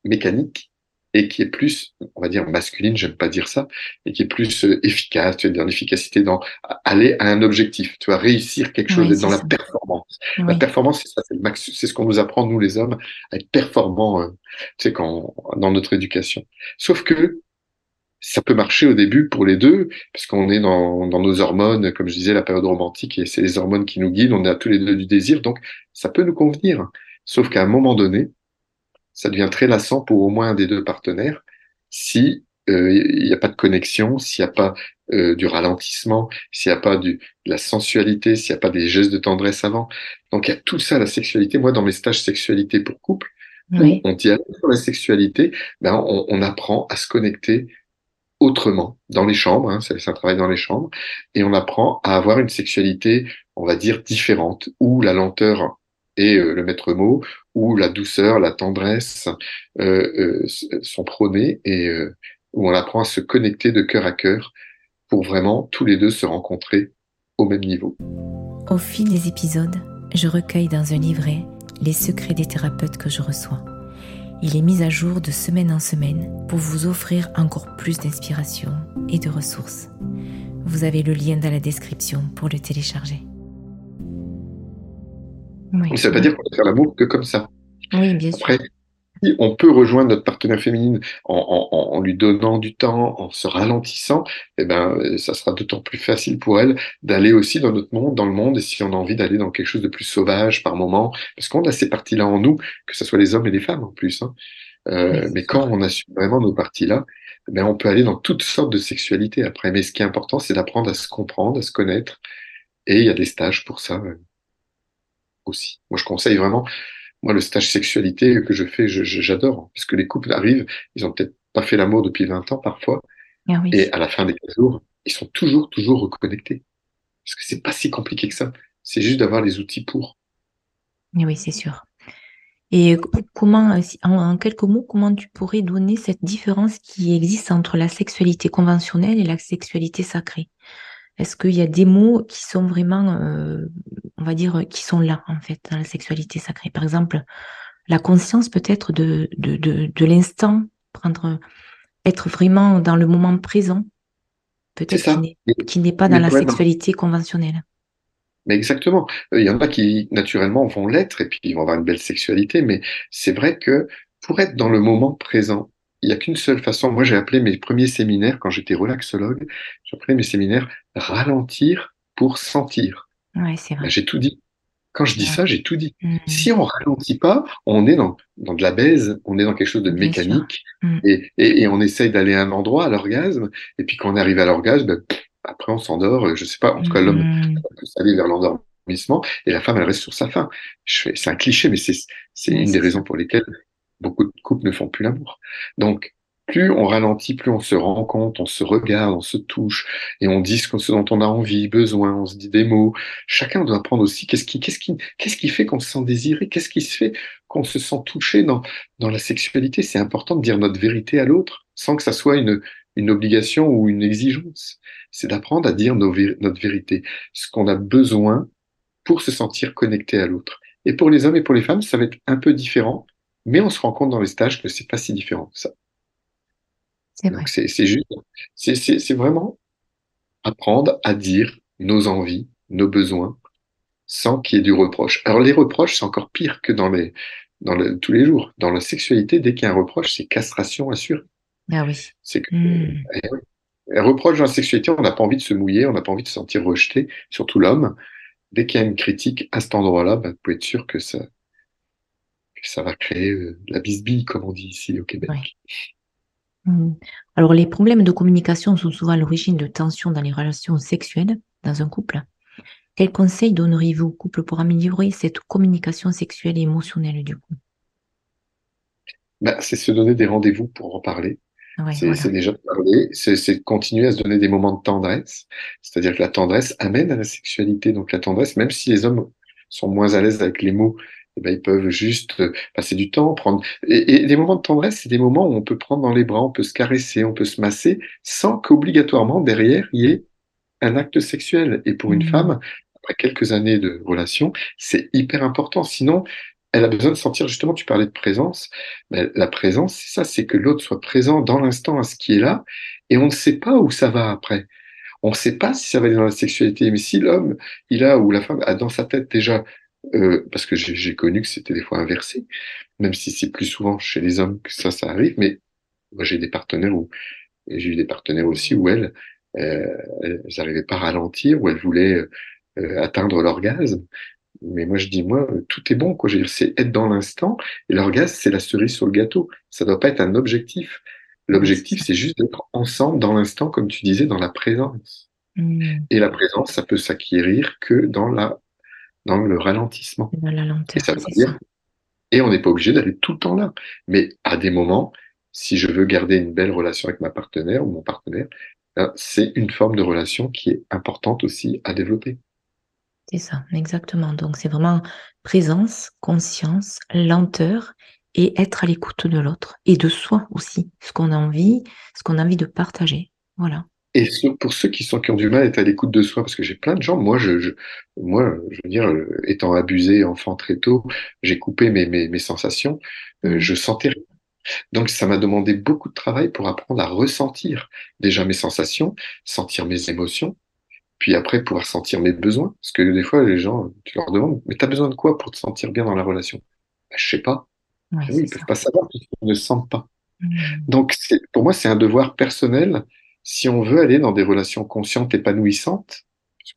mécanique et qui est plus, on va dire masculine, j'aime pas dire ça, et qui est plus euh, efficace, tu vois, dans l'efficacité, dans aller à un objectif, tu vas réussir quelque chose, dans la performance. La performance, c'est ça, c'est ce qu'on nous apprend nous les hommes, à être performants, euh, tu sais, quand dans notre éducation. Sauf que ça peut marcher au début pour les deux, parce qu'on est dans, dans nos hormones, comme je disais, la période romantique, et c'est les hormones qui nous guident, on a tous les deux du désir, donc ça peut nous convenir. Sauf qu'à un moment donné, ça devient très lassant pour au moins un des deux partenaires si euh, il n'y a pas de connexion, s'il n'y a pas euh, du ralentissement, s'il n'y a pas du, de la sensualité, s'il n'y a pas des gestes de tendresse avant. Donc il y a tout ça, la sexualité. Moi, dans mes stages sexualité pour couple, on dialogue sur la sexualité, ben, on, on, apprend à se connecter autrement dans les chambres, hein, c'est un travail dans les chambres, et on apprend à avoir une sexualité, on va dire, différente, où la lenteur est euh, le maître mot, où la douceur, la tendresse euh, euh, sont prônées et où on apprend à se connecter de cœur à cœur pour vraiment tous les deux se rencontrer au même niveau. Au fil des épisodes, je recueille dans un livret les secrets des thérapeutes que je reçois. Il est mis à jour de semaine en semaine pour vous offrir encore plus d'inspiration et de ressources. Vous avez le lien dans la description pour le télécharger. Ça ne veut pas dire qu'on doit faire l'amour que comme ça. Oui, bien Après, sûr. on peut rejoindre notre partenaire féminine en, en, en, lui donnant du temps, en se ralentissant, eh ben, ça sera d'autant plus facile pour elle d'aller aussi dans notre monde, dans le monde, et si on a envie d'aller dans quelque chose de plus sauvage par moment, parce qu'on a ces parties-là en nous, que ce soit les hommes et les femmes en plus. Hein. Euh, mais quand on assume vraiment nos parties-là, eh ben, on peut aller dans toutes sortes de sexualités après. Mais ce qui est important, c'est d'apprendre à se comprendre, à se connaître, et il y a des stages pour ça. Euh aussi. Moi, je conseille vraiment, moi, le stage sexualité que je fais, j'adore, parce que les couples arrivent, ils ont peut-être pas fait l'amour depuis 20 ans parfois, ah et à la fin des jours, ils sont toujours, toujours reconnectés. Parce que c'est pas si compliqué que ça. C'est juste d'avoir les outils pour. Oui, c'est sûr. Et comment, en quelques mots, comment tu pourrais donner cette différence qui existe entre la sexualité conventionnelle et la sexualité sacrée? Est-ce qu'il y a des mots qui sont vraiment, euh, on va dire, qui sont là, en fait, dans la sexualité sacrée Par exemple, la conscience peut-être de, de, de, l'instant, prendre, être vraiment dans le moment présent, peut-être qui n'est pas dans la sexualité conventionnelle. Mais exactement. Il y en a qui, naturellement, vont l'être et puis ils vont avoir une belle sexualité, mais c'est vrai que pour être dans le moment présent, il n'y a qu'une seule façon. Moi, j'ai appelé mes premiers séminaires, quand j'étais relaxologue, j'ai appelé mes séminaires ralentir pour sentir. Ouais, c'est vrai. J'ai tout dit. Quand je dis ça, j'ai tout dit. Mmh. Si on ralentit pas, on est dans, dans de la baise, on est dans quelque chose de mécanique, mmh. et, et, et, on essaye d'aller à un endroit, à l'orgasme, et puis quand on arrive à l'orgasme, ben, après on s'endort, je sais pas, en tout cas l'homme mmh. peut s'aller vers l'endormissement, et la femme elle reste sur sa faim. C'est un cliché, mais c'est une des raisons pour lesquelles beaucoup de couples ne font plus l'amour. Donc, plus on ralentit, plus on se rend compte, on se regarde, on se touche, et on dit ce, dont on a envie, besoin, on se dit des mots. Chacun doit apprendre aussi qu'est-ce qui, qu'est-ce qu'est-ce qui fait qu'on se sent désiré, qu'est-ce qui se fait qu'on se sent touché dans, la sexualité. C'est important de dire notre vérité à l'autre, sans que ça soit une, obligation ou une exigence. C'est d'apprendre à dire notre vérité, ce qu'on a besoin pour se sentir connecté à l'autre. Et pour les hommes et pour les femmes, ça va être un peu différent mais on se rend compte dans les stages que c'est pas si différent que ça. C'est juste, c'est vraiment apprendre à dire nos envies, nos besoins, sans qu'il y ait du reproche. Alors les reproches, c'est encore pire que dans les, dans le, tous les jours. Dans la sexualité, dès qu'il y a un reproche, c'est castration assurée. Ah oui. C'est que, mmh. un reproche dans la sexualité, on n'a pas envie de se mouiller, on n'a pas envie de se sentir rejeté, surtout l'homme. Dès qu'il y a une critique à cet endroit-là, bah, vous pouvez être sûr que ça, ça va créer euh, la bisbille, comme on dit ici au Québec. Alors, les problèmes de communication sont souvent à l'origine de tensions dans les relations sexuelles dans un couple. Quels conseils donneriez-vous au couple pour améliorer cette communication sexuelle et émotionnelle du coup? Bah, C'est se donner des rendez-vous pour en parler. c'est déjà parler, c'est continuer à se donner des moments de tendresse. C'est-à-dire que la tendresse amène à la sexualité. Donc la tendresse, même si les hommes sont moins à l'aise avec les mots eh ben, ils peuvent juste euh, passer du temps, prendre. Et, des moments de tendresse, c'est des moments où on peut prendre dans les bras, on peut se caresser, on peut se masser, sans qu'obligatoirement derrière il y ait un acte sexuel. Et pour une mmh. femme, après quelques années de relation, c'est hyper important. Sinon, elle a besoin de sentir justement, tu parlais de présence, mais la présence, c'est ça, c'est que l'autre soit présent dans l'instant à ce qui est là, et on ne sait pas où ça va après. On ne sait pas si ça va aller dans la sexualité, mais si l'homme, il a ou la femme a dans sa tête déjà euh, parce que j'ai connu que c'était des fois inversé, même si c'est plus souvent chez les hommes que ça, ça arrive, mais moi j'ai des partenaires où, j'ai eu des partenaires aussi où elles, euh, elles n'arrivaient pas à ralentir, où elles voulaient euh, atteindre l'orgasme. Mais moi je dis, moi, tout est bon, quoi. Je veux dire, c'est être dans l'instant, et l'orgasme, c'est la cerise sur le gâteau. Ça doit pas être un objectif. L'objectif, c'est juste d'être ensemble dans l'instant, comme tu disais, dans la présence. Mmh. Et la présence, ça peut s'acquérir que dans la dans le ralentissement. et ça veut dire, et on n'est pas obligé d'aller tout le temps là. Mais à des moments, si je veux garder une belle relation avec ma partenaire ou mon partenaire, ben, c'est une forme de relation qui est importante aussi à développer. C'est ça, exactement. Donc c'est vraiment présence, conscience, lenteur et être à l'écoute de l'autre et de soi aussi, ce qu'on a envie, ce qu'on a envie de partager. Voilà. Et pour ceux qui sont qui ont du mal à être à l'écoute de soi, parce que j'ai plein de gens, moi, je, je, moi, je veux dire, euh, étant abusé enfant très tôt, j'ai coupé mes, mes, mes sensations, euh, je sentais rien. Donc, ça m'a demandé beaucoup de travail pour apprendre à ressentir déjà mes sensations, sentir mes émotions, puis après pouvoir sentir mes besoins. Parce que des fois, les gens, tu leur demandes, mais t'as besoin de quoi pour te sentir bien dans la relation? Ben, Je sais pas. Ouais, oui, ils peuvent pas savoir puisqu'ils ne sentent pas. Mmh. Donc, pour moi, c'est un devoir personnel si on veut aller dans des relations conscientes, épanouissantes,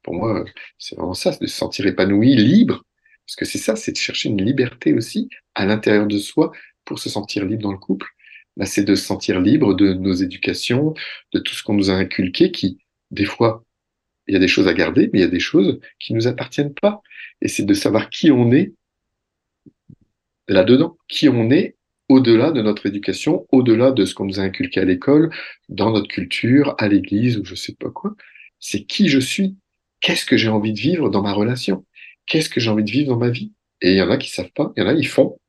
pour moi, c'est vraiment ça, de se sentir épanoui, libre, parce que c'est ça, c'est de chercher une liberté aussi à l'intérieur de soi pour se sentir libre dans le couple. Bah, c'est de se sentir libre de nos éducations, de tout ce qu'on nous a inculqué, qui, des fois, il y a des choses à garder, mais il y a des choses qui nous appartiennent pas. Et c'est de savoir qui on est là-dedans, qui on est au-delà de notre éducation, au-delà de ce qu'on nous a inculqué à l'école, dans notre culture, à l'église ou je sais pas quoi. C'est qui je suis. Qu'est-ce que j'ai envie de vivre dans ma relation? Qu'est-ce que j'ai envie de vivre dans ma vie? Et il y en a qui savent pas, il y en a, ils font.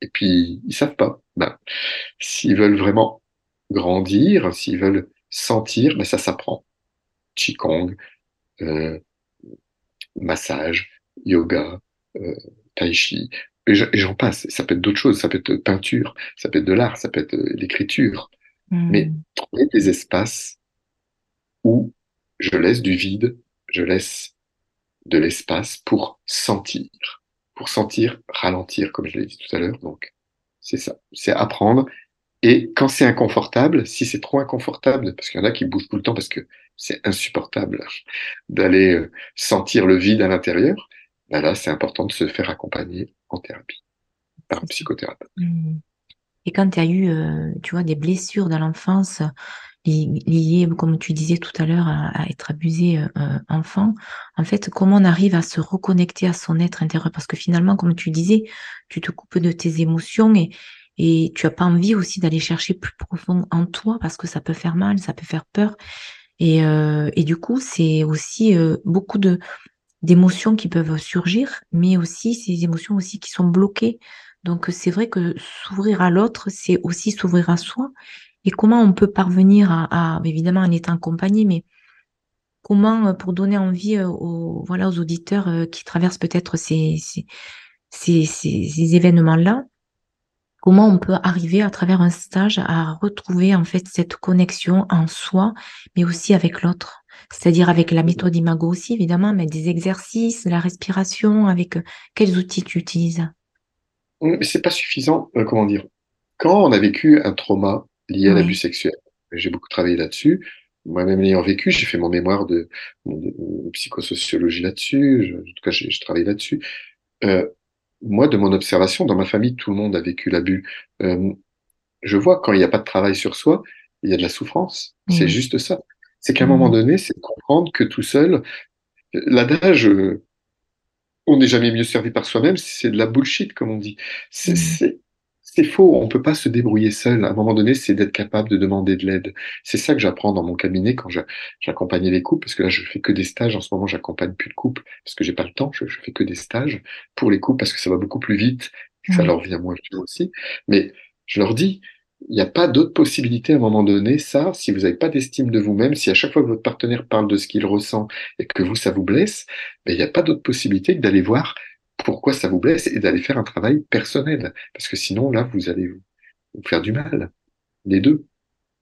Et puis, ils savent pas. Ben, s'ils veulent vraiment grandir, s'ils veulent sentir, ben, ça s'apprend. qigong, euh, massage, yoga, euh, tai chi, et j'en passe. Ça peut être d'autres choses, ça peut être peinture, ça peut être de l'art, ça peut être euh, l'écriture. Hmm. Mais trouver des espaces où je laisse du vide, je laisse de l'espace pour sentir, pour sentir, ralentir, comme je l'ai dit tout à l'heure. Donc, c'est ça, c'est apprendre. Et quand c'est inconfortable, si c'est trop inconfortable, parce qu'il y en a qui bougent tout le temps parce que c'est insupportable d'aller euh, sentir le vide à l'intérieur, ben là, c'est important de se faire accompagner en thérapie par un psychothérapeute. Hmm. Et quand tu as eu, euh, tu vois, des blessures dans l'enfance liées, comme tu disais tout à l'heure, à, être abusé euh, euh, enfant, en fait, comment on arrive à se reconnecter à son être intérieur? Parce que finalement, comme tu disais, tu te coupes de tes émotions et, et tu as pas envie aussi d'aller chercher plus profond en toi parce que ça peut faire mal, ça peut faire peur. Et, et du coup, c'est aussi beaucoup de d'émotions qui peuvent surgir, mais aussi ces émotions aussi qui sont bloquées. Donc c'est vrai que s'ouvrir à l'autre, c'est aussi s'ouvrir à soi. Et comment on peut parvenir à, évidemment en étant accompagné, mais comment euh, pour donner envie euh, aux voilà aux auditeurs euh, qui traversent peut-être ces, ces, ces, ces événements-là, comment on peut arriver à travers un stage à retrouver en fait cette connexion en soi, mais aussi avec l'autre? C'est-à-dire avec la méthode Imago aussi, évidemment, mais des exercices, la respiration, avec euh, quels outils tu utilises? Mais c'est pas suffisant, euh, comment dire? Quand on a vécu un trauma lié à l'abus sexuel, j'ai beaucoup travaillé là-dessus. Moi-même l'ayant vécu, j'ai fait mon mémoire de, psychosociologie là-dessus. En tout cas, j'ai travaillé là-dessus. Euh, moi, de mon observation, dans ma famille, tout le monde a vécu l'abus. je vois quand il n'y a pas de travail sur soi, il y a de la souffrance. C'est juste ça. C'est qu'à un moment mmh. donné, c'est de comprendre que tout seul, l'adage euh, on n'est jamais mieux servi par soi-même, c'est de la bullshit, comme on dit. C'est mmh. faux, on peut pas se débrouiller seul. À un moment donné, c'est d'être capable de demander de l'aide. C'est ça que j'apprends dans mon cabinet quand j'accompagnais les couples, parce que là, je fais que des stages. En ce moment, j'accompagne plus de couples, parce que j'ai pas le temps. Je, fais que des stages pour les couples, parce que ça va beaucoup plus vite, ça mmh. leur vient moins vite aussi. Mais je leur dis, il n'y a pas d'autre possibilité à un moment donné, ça, si vous n'avez pas d'estime de vous-même, si à chaque fois que votre partenaire parle de ce qu'il ressent et que vous, ça vous blesse, ben, il n'y a pas d'autre possibilité que d'aller voir pourquoi ça vous blesse et d'aller faire un travail personnel. Parce que sinon, là, vous allez vous faire du mal. Les deux.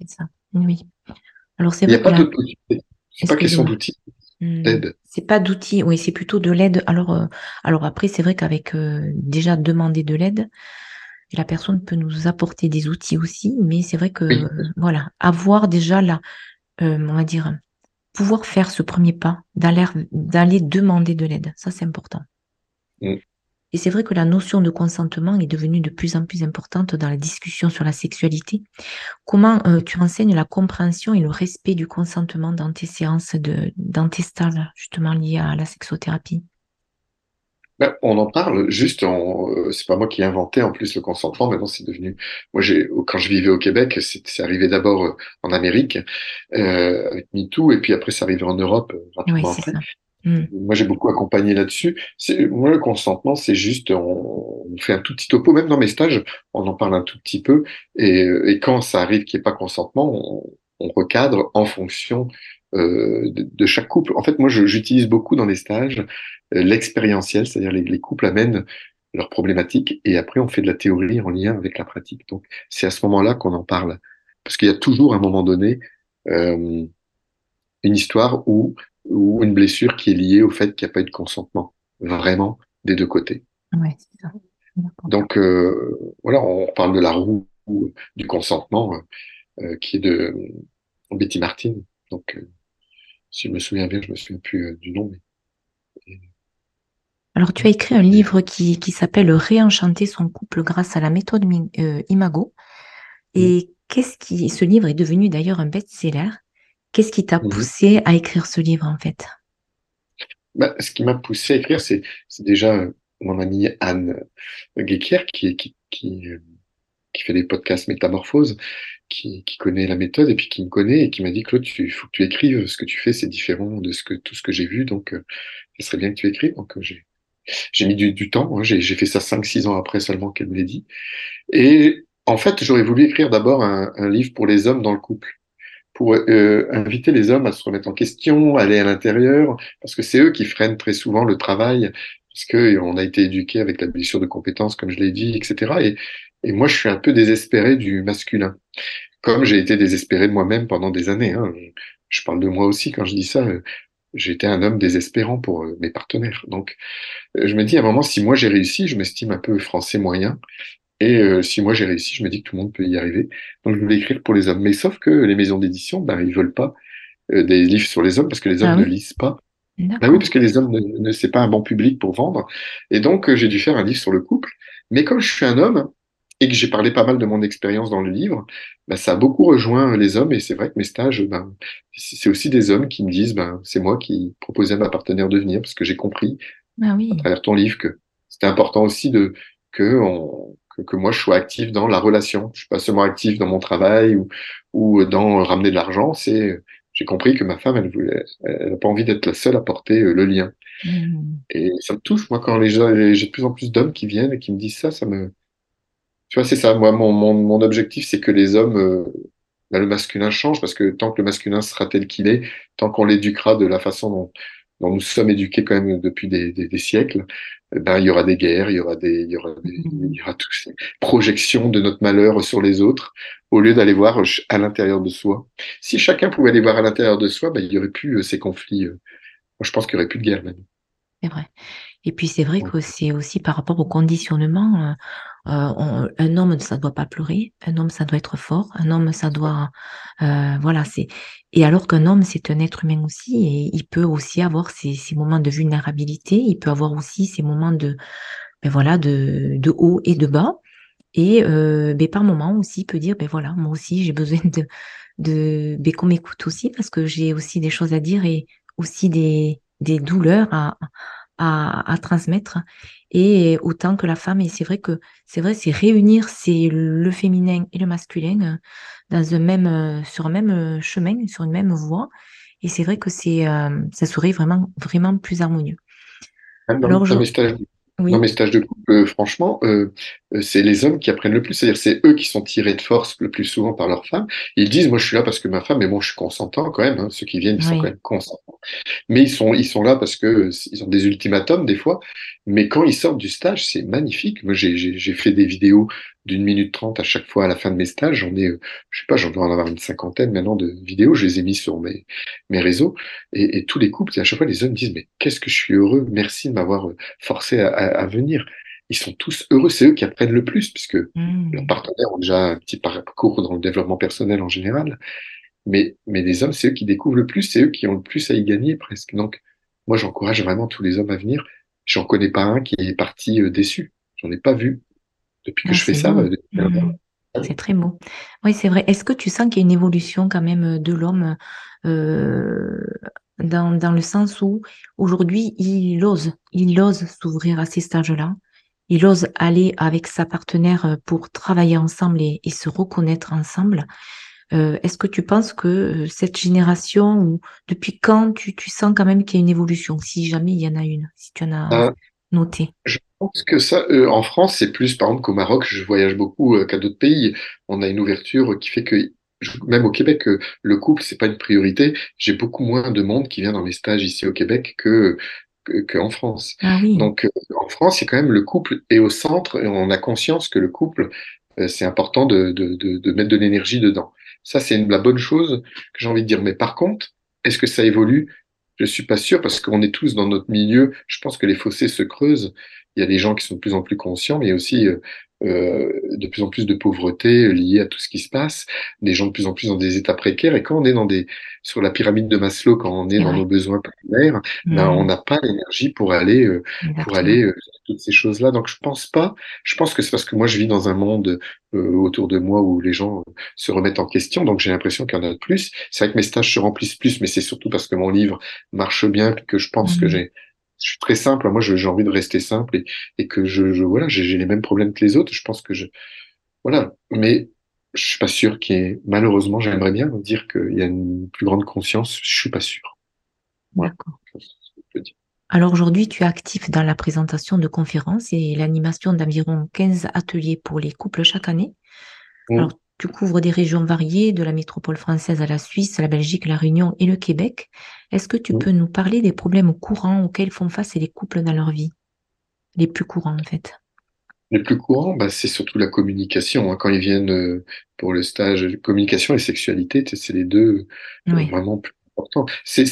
C'est ça, oui. Alors, c'est Il n'y a pas d'autre possibilité. C'est pas question d'outils. Hmm. C'est pas d'outils, oui, c'est plutôt de l'aide. Alors, euh, alors après, c'est vrai qu'avec euh, déjà demander de l'aide, la personne peut nous apporter des outils aussi, mais c'est vrai que voilà, avoir déjà là, euh, on va dire, pouvoir faire ce premier pas, d'aller demander de l'aide, ça c'est important. Mm. Et c'est vrai que la notion de consentement est devenue de plus en plus importante dans la discussion sur la sexualité. Comment euh, tu enseignes la compréhension et le respect du consentement dans tes séances, de, dans tes stages justement liés à la sexothérapie? Ben, on en parle, juste, euh, c'est pas moi qui ai inventé en plus le consentement, maintenant c'est devenu, moi j'ai, quand je vivais au Québec, c'est arrivé d'abord euh, en Amérique, euh, avec MeToo, et puis après c'est arrivé en Europe, euh, rapidement après. Hmm. Moi j'ai beaucoup accompagné là-dessus. Moi le consentement, c'est juste, on, on, fait un tout petit topo, même dans mes stages, on en parle un tout petit peu, et, et quand ça arrive qu'il n'y ait pas consentement, on, on recadre en fonction euh, de, chaque couple. En fait, moi, j'utilise beaucoup dans les stages euh, l'expérientiel, c'est-à-dire les, les, couples amènent leurs problématiques et après on fait de la théorie en lien avec la pratique. Donc, c'est à ce moment-là qu'on en parle, parce qu'il y a toujours à un moment donné euh, une histoire ou, ou une blessure qui est liée au fait qu'il n'y a pas eu de consentement, vraiment des deux côtés. Ouais, ça. Donc euh, voilà, on parle de la roue du consentement euh, qui est de Betty Martin. Donc si je me souviens bien, je me souviens plus euh, du nom. Mais... Alors, tu as écrit un livre qui, qui s'appelle Réenchanter son couple grâce à la méthode euh, Imago. Et qu'est-ce qui, ce livre est devenu d'ailleurs un best-seller. Qu'est-ce qui t'a mhm. poussé à écrire ce livre en fait? Bah, Ce qui m'a poussé à écrire, c'est déjà euh, mon amie Anne Guéquière qui, qui, qui, qui fait des podcasts Métamorphose qui, connaît la méthode et puis qui me connaît et qui m'a dit Claude, il faut que tu écrives ce que tu fais, c'est différent de tout ce que j'ai vu, donc euh, serait bien que tu écrives. Euh, j'ai mis du, temps, hein, j'ai fait ça cinq six ans après seulement qu'elle me l'ait dit. Et en fait, j'aurais voulu écrire d'abord un, livre pour les hommes dans le couple, pour euh, inviter les hommes à se remettre en question, aller à l'intérieur, parce que c'est eux qui freinent très souvent le travail, parce que on a été éduqué avec la blessure de compétences, comme je l'ai dit, etc. Et, et moi, je suis un peu désespéré du masculin, comme j'ai été désespéré de moi-même pendant des années. Hein. Je parle de moi aussi quand je dis ça. J'ai été un homme désespérant pour euh, mes partenaires. Donc, euh, je me dis à un moment, si moi j'ai réussi, je m'estime un peu français moyen. Et euh, si moi j'ai réussi, je me dis que tout le monde peut y arriver. Donc, je voulais écrire pour les hommes. Mais sauf que les maisons d'édition, ben, ils veulent pas des livres sur les hommes parce que les hommes Ah ne lisent pas. Ben oui, parce que les hommes ne, ne c'est pas un bon public pour vendre. Et donc, j'ai dû faire un livre sur le couple. Mais comme je suis un homme et que j'ai parlé pas mal de mon expérience dans le livre, ben, ça a beaucoup rejoint les hommes. Et c'est vrai que mes stages, ben, c'est aussi des hommes qui me disent, ben, c'est moi qui proposais à ma partenaire de venir parce que j'ai compris Ah à travers ton livre que c'était important aussi de que, on, que, que moi je sois actif dans la relation. Je suis pas seulement actif dans mon travail ou, ou dans ramener de l'argent. C'est j'ai compris que ma femme, elle voulait, elle n'a pas envie d'être la seule à porter euh, le lien. Hmm. Et ça me touche, moi, quand les gens, j'ai de plus en plus d'hommes qui viennent et qui me disent ça, ça me, tu vois, c'est ça. Moi, mon, mon, mon objectif, c'est que les hommes, euh, ben, le masculin change, parce que tant que le masculin sera tel qu'il est, tant qu'on l'éduquera de la façon dont, dont nous sommes éduqués quand même depuis des, des, des siècles, eh ben, il y aura des guerres, il y aura des, il y aura des, il Hmm. y aura toutes ces projections de notre malheur sur les autres, au lieu d'aller voir ch- à l'intérieur de soi. Si chacun pouvait aller voir à l'intérieur de soi, ben, il y aurait plus euh, ces conflits. euh. Moi, je pense qu'il y aurait plus de guerre même. c'est vrai. Et puis c'est vrai Ouais. que c'est aussi par rapport au conditionnement. Euh, un homme, ça doit pas pleurer. Un homme, ça doit être fort. Un homme, ça doit, euh, voilà, c'est. Et alors qu'un homme, c'est un être humain aussi, et il peut aussi avoir ses, moments de vulnérabilité. Il peut avoir aussi ses moments de, ben voilà, de, haut et de bas. Et euh, ben par moment aussi, il peut dire, ben voilà, moi aussi, j'ai besoin de, de, ben qu'on m'écoute aussi parce que j'ai aussi des choses à dire et aussi des, douleurs à, à transmettre. Et autant que la femme, et c'est vrai que c'est vrai, c'est réunir c'est le féminin et le masculin euh, dans un même, euh, sur un même euh, chemin, sur une même voie. Et c'est vrai que c'est, euh, ça serait vraiment, vraiment plus harmonieux. Dans, Alors, je, mes stages Dans mes stages de couple, franchement, euh, c'est les hommes qui apprennent le plus. C'est-à-dire, c'est eux qui sont tirés de force le plus souvent par leur femme. Ils disent, moi, je suis là parce que ma femme, mais bon, je suis consentant quand même. hein. Ceux qui viennent, ils sont quand même consentants. Mais ils sont, ils sont là parce que euh, ils ont des ultimatums des fois. Mais quand ils sortent du stage, c'est magnifique. Moi, j'ai, fait des vidéos d'une minute trente à chaque fois à la fin de mes stages. J'en ai, euh, je sais pas, j'en dois en avoir une cinquantaine maintenant de vidéos. Je les ai mis sur mes, mes réseaux. Et, et tous les couples, et à chaque fois, les hommes disent, mais qu'est-ce que je suis heureux. Merci de m'avoir euh, forcé à, à, à venir. Ils sont tous heureux. C'est eux qui apprennent le plus puisque leurs Hmm. partenaires ont déjà un petit parcours dans le développement personnel en général. Mais, mais les hommes, c'est eux qui découvrent le plus, c'est eux qui ont le plus à y gagner presque. Donc, moi, j'encourage vraiment tous les hommes à venir. J'en connais pas un qui est parti euh, déçu. J'en ai pas vu depuis que Ah, je fais ça. euh, Hmm. C'est très beau. Oui, c'est vrai. Est-ce que tu sens qu'il y a une évolution quand même euh, de l'homme euh, dans, dans le sens où aujourd'hui, il ose, il ose s'ouvrir à ces stages-là? Il ose aller avec sa partenaire euh, pour travailler ensemble et, et se reconnaître ensemble. Euh, est-ce que tu penses que euh, cette génération, ou depuis quand tu, tu sens quand même qu'il y a une évolution, si jamais il y en a une, si tu en as Euh, noté? je pense que ça, euh, en France, c'est plus, par exemple, qu'au Maroc, je voyage beaucoup qu'à d'autres pays. On a une ouverture qui fait que, même au Québec, le couple, c'est pas une priorité. J'ai beaucoup moins de monde qui vient dans mes stages ici au Québec que, que, qu'en France. Ah oui, Donc, euh, en France, c'est quand même le couple est au centre et on a conscience que le couple, euh, c'est important de, de, de, de mettre de l'énergie dedans. Ça, c'est la bonne chose que j'ai envie de dire. Mais par contre, est-ce que ça évolue? Je suis pas sûr parce qu'on est tous dans notre milieu. Je pense que les fossés se creusent. Il y a des gens qui sont de plus en plus conscients, mais aussi euh, euh, de plus en plus de pauvreté euh, liée à tout ce qui se passe. Des gens de plus en plus dans des états précaires. Et quand on est dans des sur la pyramide de Maslow, quand on est dans nos besoins primaires, ben on Hmm, n'a pas l'énergie pour aller euh, pour aller euh, toutes ces choses-là. Donc je pense pas. Je pense que c'est parce que moi je vis dans un monde euh, autour de moi où les gens se remettent en question. Donc j'ai l'impression qu'il y en a de plus. C'est vrai que mes stages se remplissent plus, mais c'est surtout parce que mon livre marche bien, que je pense que Hmm, j'ai, je suis très simple. Moi, j'ai envie de rester simple et, et que je, je voilà, j'ai les mêmes problèmes que les autres. Je pense que je, voilà. Mais je suis pas sûr qu'il y ait, malheureusement, j'aimerais bien dire qu'il y a une plus grande conscience. Je suis pas sûr. D'accord. Alors aujourd'hui, tu es actif dans la présentation de conférences et l'animation d'environ 15 ateliers pour les couples chaque année. Mm. Alors, tu couvres des régions variées, de la métropole française à la Suisse, la Belgique, la Réunion et le Québec. Est-ce que tu peux nous parler des problèmes courants auxquels font face les couples dans leur vie? Les plus courants, en fait. Les plus courants, bah, c'est surtout la communication. Hein. Quand ils viennent euh, pour le stage communication et sexualité, c'est les deux euh, vraiment plus importants. C'est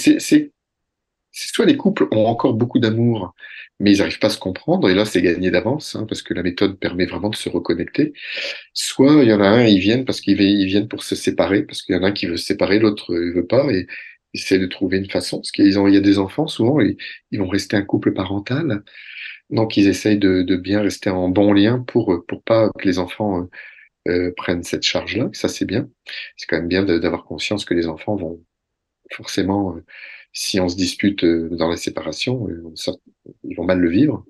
soit les couples ont encore beaucoup d'amour, mais ils n'arrivent pas à se comprendre, et là c'est gagné d'avance, hein, parce que la méthode permet vraiment de se reconnecter. Soit il y en a un, ils viennent parce qu'ils viennent pour se séparer, parce qu'il y en a un qui veut se séparer, l'autre ne veut pas, et ils essaient de trouver une façon, parce qu'ils ont, il y a des enfants souvent, ils, ils vont rester un couple parental, donc, ils essayent de, bien rester en bon lien pour pour pas que les enfants euh, euh, prennent cette charge-là. Ça, c'est bien. C'est quand même bien d'avoir conscience que les enfants vont forcément, euh, si on se dispute dans la séparation, ils vont mal le vivre.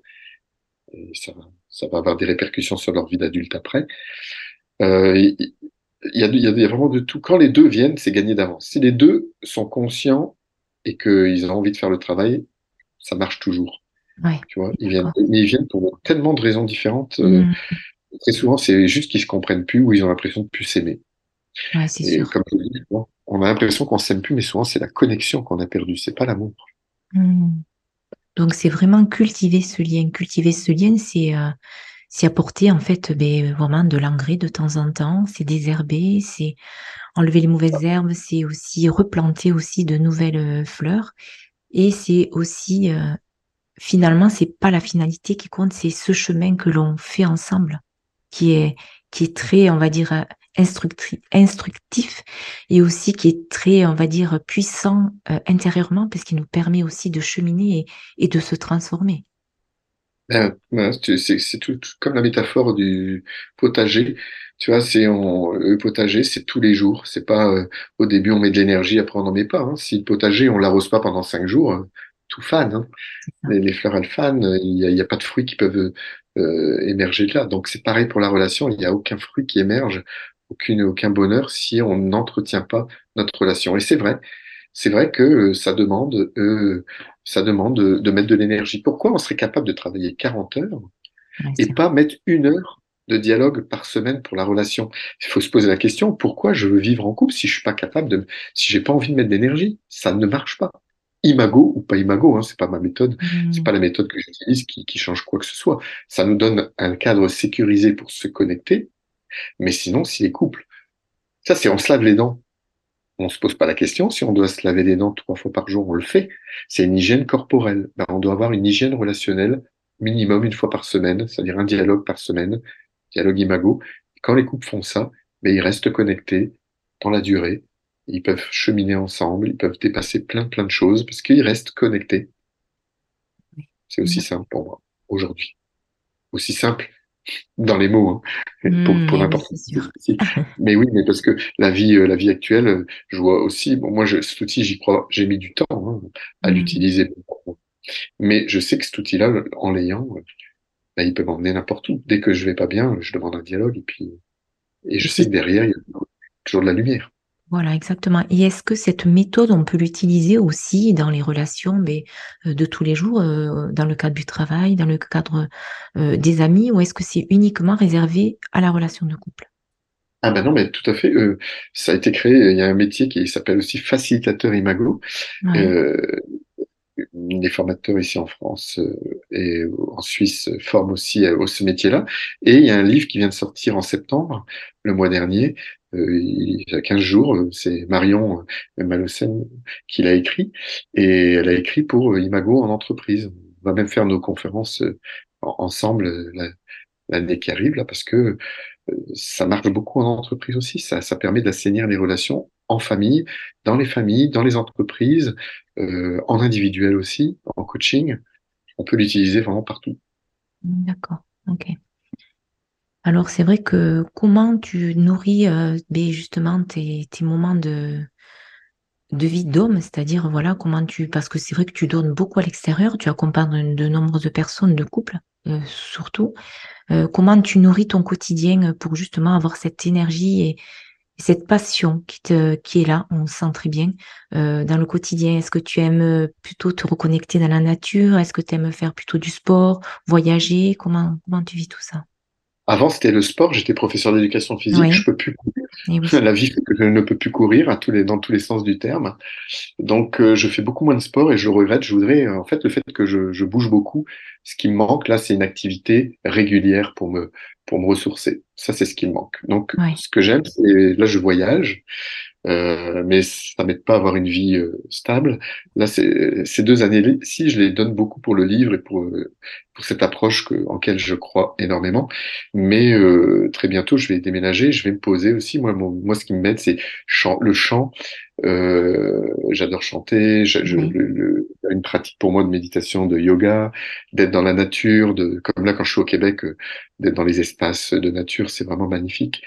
Et ça, ça va avoir des répercussions sur leur vie d'adulte après. il y, a, il y a vraiment de tout. Quand les deux viennent, c'est gagné d'avance. Si les deux sont conscients et qu'ils ont envie de faire le travail, ça marche toujours. Tu vois, ils viennent, ils viennent pour tellement de raisons différentes. Euh, mm. Très souvent, c'est juste qu'ils se comprennent plus ou ils ont l'impression de plus s'aimer. Ouais, c'est sûr. Comme je dis, on a l'impression qu'on s'aime plus, mais souvent c'est la connexion qu'on a perdue, c'est pas l'amour. Mm. Donc c'est vraiment cultiver ce lien. Cultiver ce lien, c'est euh, apporter en fait ben, vraiment de l'engrais de temps en temps, c'est désherber, c'est enlever les mauvaises herbes, c'est aussi replanter aussi de nouvelles euh, fleurs. Et c'est aussi finalement, c'est pas la finalité qui compte, c'est ce chemin que l'on fait ensemble, qui est, qui est très, on va dire, euh, instructif, et aussi qui est très, on va dire, puissant euh, intérieurement, parce qu'il nous permet aussi de cheminer et, de se transformer. Ben, ben, c'est tout, comme la métaphore du potager. Tu vois, c'est le potager, c'est tous les jours. C'est pas euh, au début on met de l'énergie, après on n'en met pas. Hein. Si le potager on l'arrose pas pendant cinq jours, tout fan. Hein. Les, fleurs elles fan, il n'y a, pas de fruits qui peuvent euh, émerger de là. Donc c'est pareil pour la relation, il n'y a aucun fruit qui émerge, aucune, aucun bonheur si on n'entretient pas notre relation. Et c'est vrai, c'est vrai que euh, ça demande, euh, ça demande de, mettre de l'énergie. Pourquoi on serait capable de travailler 40 heures et pas mettre une heure de dialogue par semaine pour la relation? Il faut se poser la question pourquoi je veux vivre en couple si je suis pas capable de, si j'ai pas envie de mettre d'énergie, ça ne marche pas imago ou pas imago, hein, c'est pas ma méthode, mmh. c'est pas la méthode que j'utilise qui, qui change quoi que ce soit. Ça nous donne un cadre sécurisé pour se connecter, mais sinon, si les couples, ça c'est on se lave les dents, on se pose pas la question. Si on doit se laver les dents trois fois par jour, on le fait. C'est une hygiène corporelle. Ben, on doit avoir une hygiène relationnelle minimum une fois par semaine, c'est-à-dire un dialogue par semaine, dialogue imago. Quand les couples font ça, ben, ils restent connectés dans la durée ils peuvent cheminer ensemble, ils peuvent dépasser plein plein de choses parce qu'ils restent connectés. C'est aussi simple pour moi aujourd'hui. Aussi simple dans les mots, hein, pour, pour mmh, n'importe qui. Mais oui, mais parce que la vie, euh, la vie actuelle, je vois aussi. Bon, moi, je, cet outil, j'y crois. J'ai mis du temps hein, à mmh. l'utiliser. Mais je sais que cet outil-là, en l'ayant, bah, il peut m'emmener n'importe où. Dès que je vais pas bien, je demande un dialogue et puis et je sais que derrière, il y a toujours de la lumière. Voilà, exactement. Et est-ce que cette méthode, on peut l'utiliser aussi dans les relations mais, euh, de tous les jours, euh, dans le cadre du travail, dans le cadre euh, des amis, ou est-ce que c'est uniquement réservé à la relation de couple? Ah ben non, mais tout à fait. ça a été créé, il y a un métier qui s'appelle aussi facilitateur imago. des formateurs ici en France et en Suisse forment aussi à ce métier-là. Et il y a un livre qui vient de sortir en septembre, le mois dernier, il y a 15 jours, euh, c'est Marion euh, Malocène qui l'a écrit, et elle a écrit pour Imago en entreprise. On va même faire nos conférences ensemble l'année qui arrive, là, parce que ça marche beaucoup en entreprise aussi. Ça, ça permet d'assainir les relations en famille, dans les familles, dans les entreprises, euh, en individuel aussi, en coaching. On peut l'utiliser vraiment partout. D'accord, ok. Alors c'est vrai que comment tu nourris euh, ben, justement tes, moments de, de vie d'homme, c'est-à-dire voilà comment tu parce que c'est vrai que tu donnes beaucoup à l'extérieur, tu accompagnes de nombreuses personnes, de couples euh, surtout. Euh, comment tu nourris ton quotidien pour justement avoir cette énergie et, cette passion qui est là, on sent très bien dans le quotidien? Est-ce que tu aimes plutôt te reconnecter dans la nature? Est-ce que tu aimes faire plutôt du sport, voyager? Comment comment tu vis tout ça? Avant, c'était le sport. J'étais professeur d'éducation physique. Oui. Je peux plus courir. Oui. La vie fait que je ne peux plus courir à tous les, dans tous les sens du terme. Donc, euh, je fais beaucoup moins de sport et je regrette. Je voudrais, euh, en fait, le fait que je, je bouge beaucoup, ce qui me manque là, c'est une activité régulière pour me, pour me ressourcer. Ça, c'est ce qui me manque. Donc, Oui. ce que j'aime, c'est là, je voyage. Euh, mais ça m'aide pas à avoir une vie euh, stable. Là, ces deux années-ci, je les donne beaucoup pour le livre et pour, euh, pour cette approche que, en laquelle je crois énormément. Mais euh, très bientôt, je vais déménager, je vais me poser aussi. Moi, mon- moi, ce qui me m'aide, c'est chant, le chant. Euh, j'adore chanter. Je, je- Oui. le- le- une pratique pour moi de méditation, de yoga, d'être dans la nature, de comme là quand je suis au Québec, d'être dans les espaces de nature, c'est vraiment magnifique.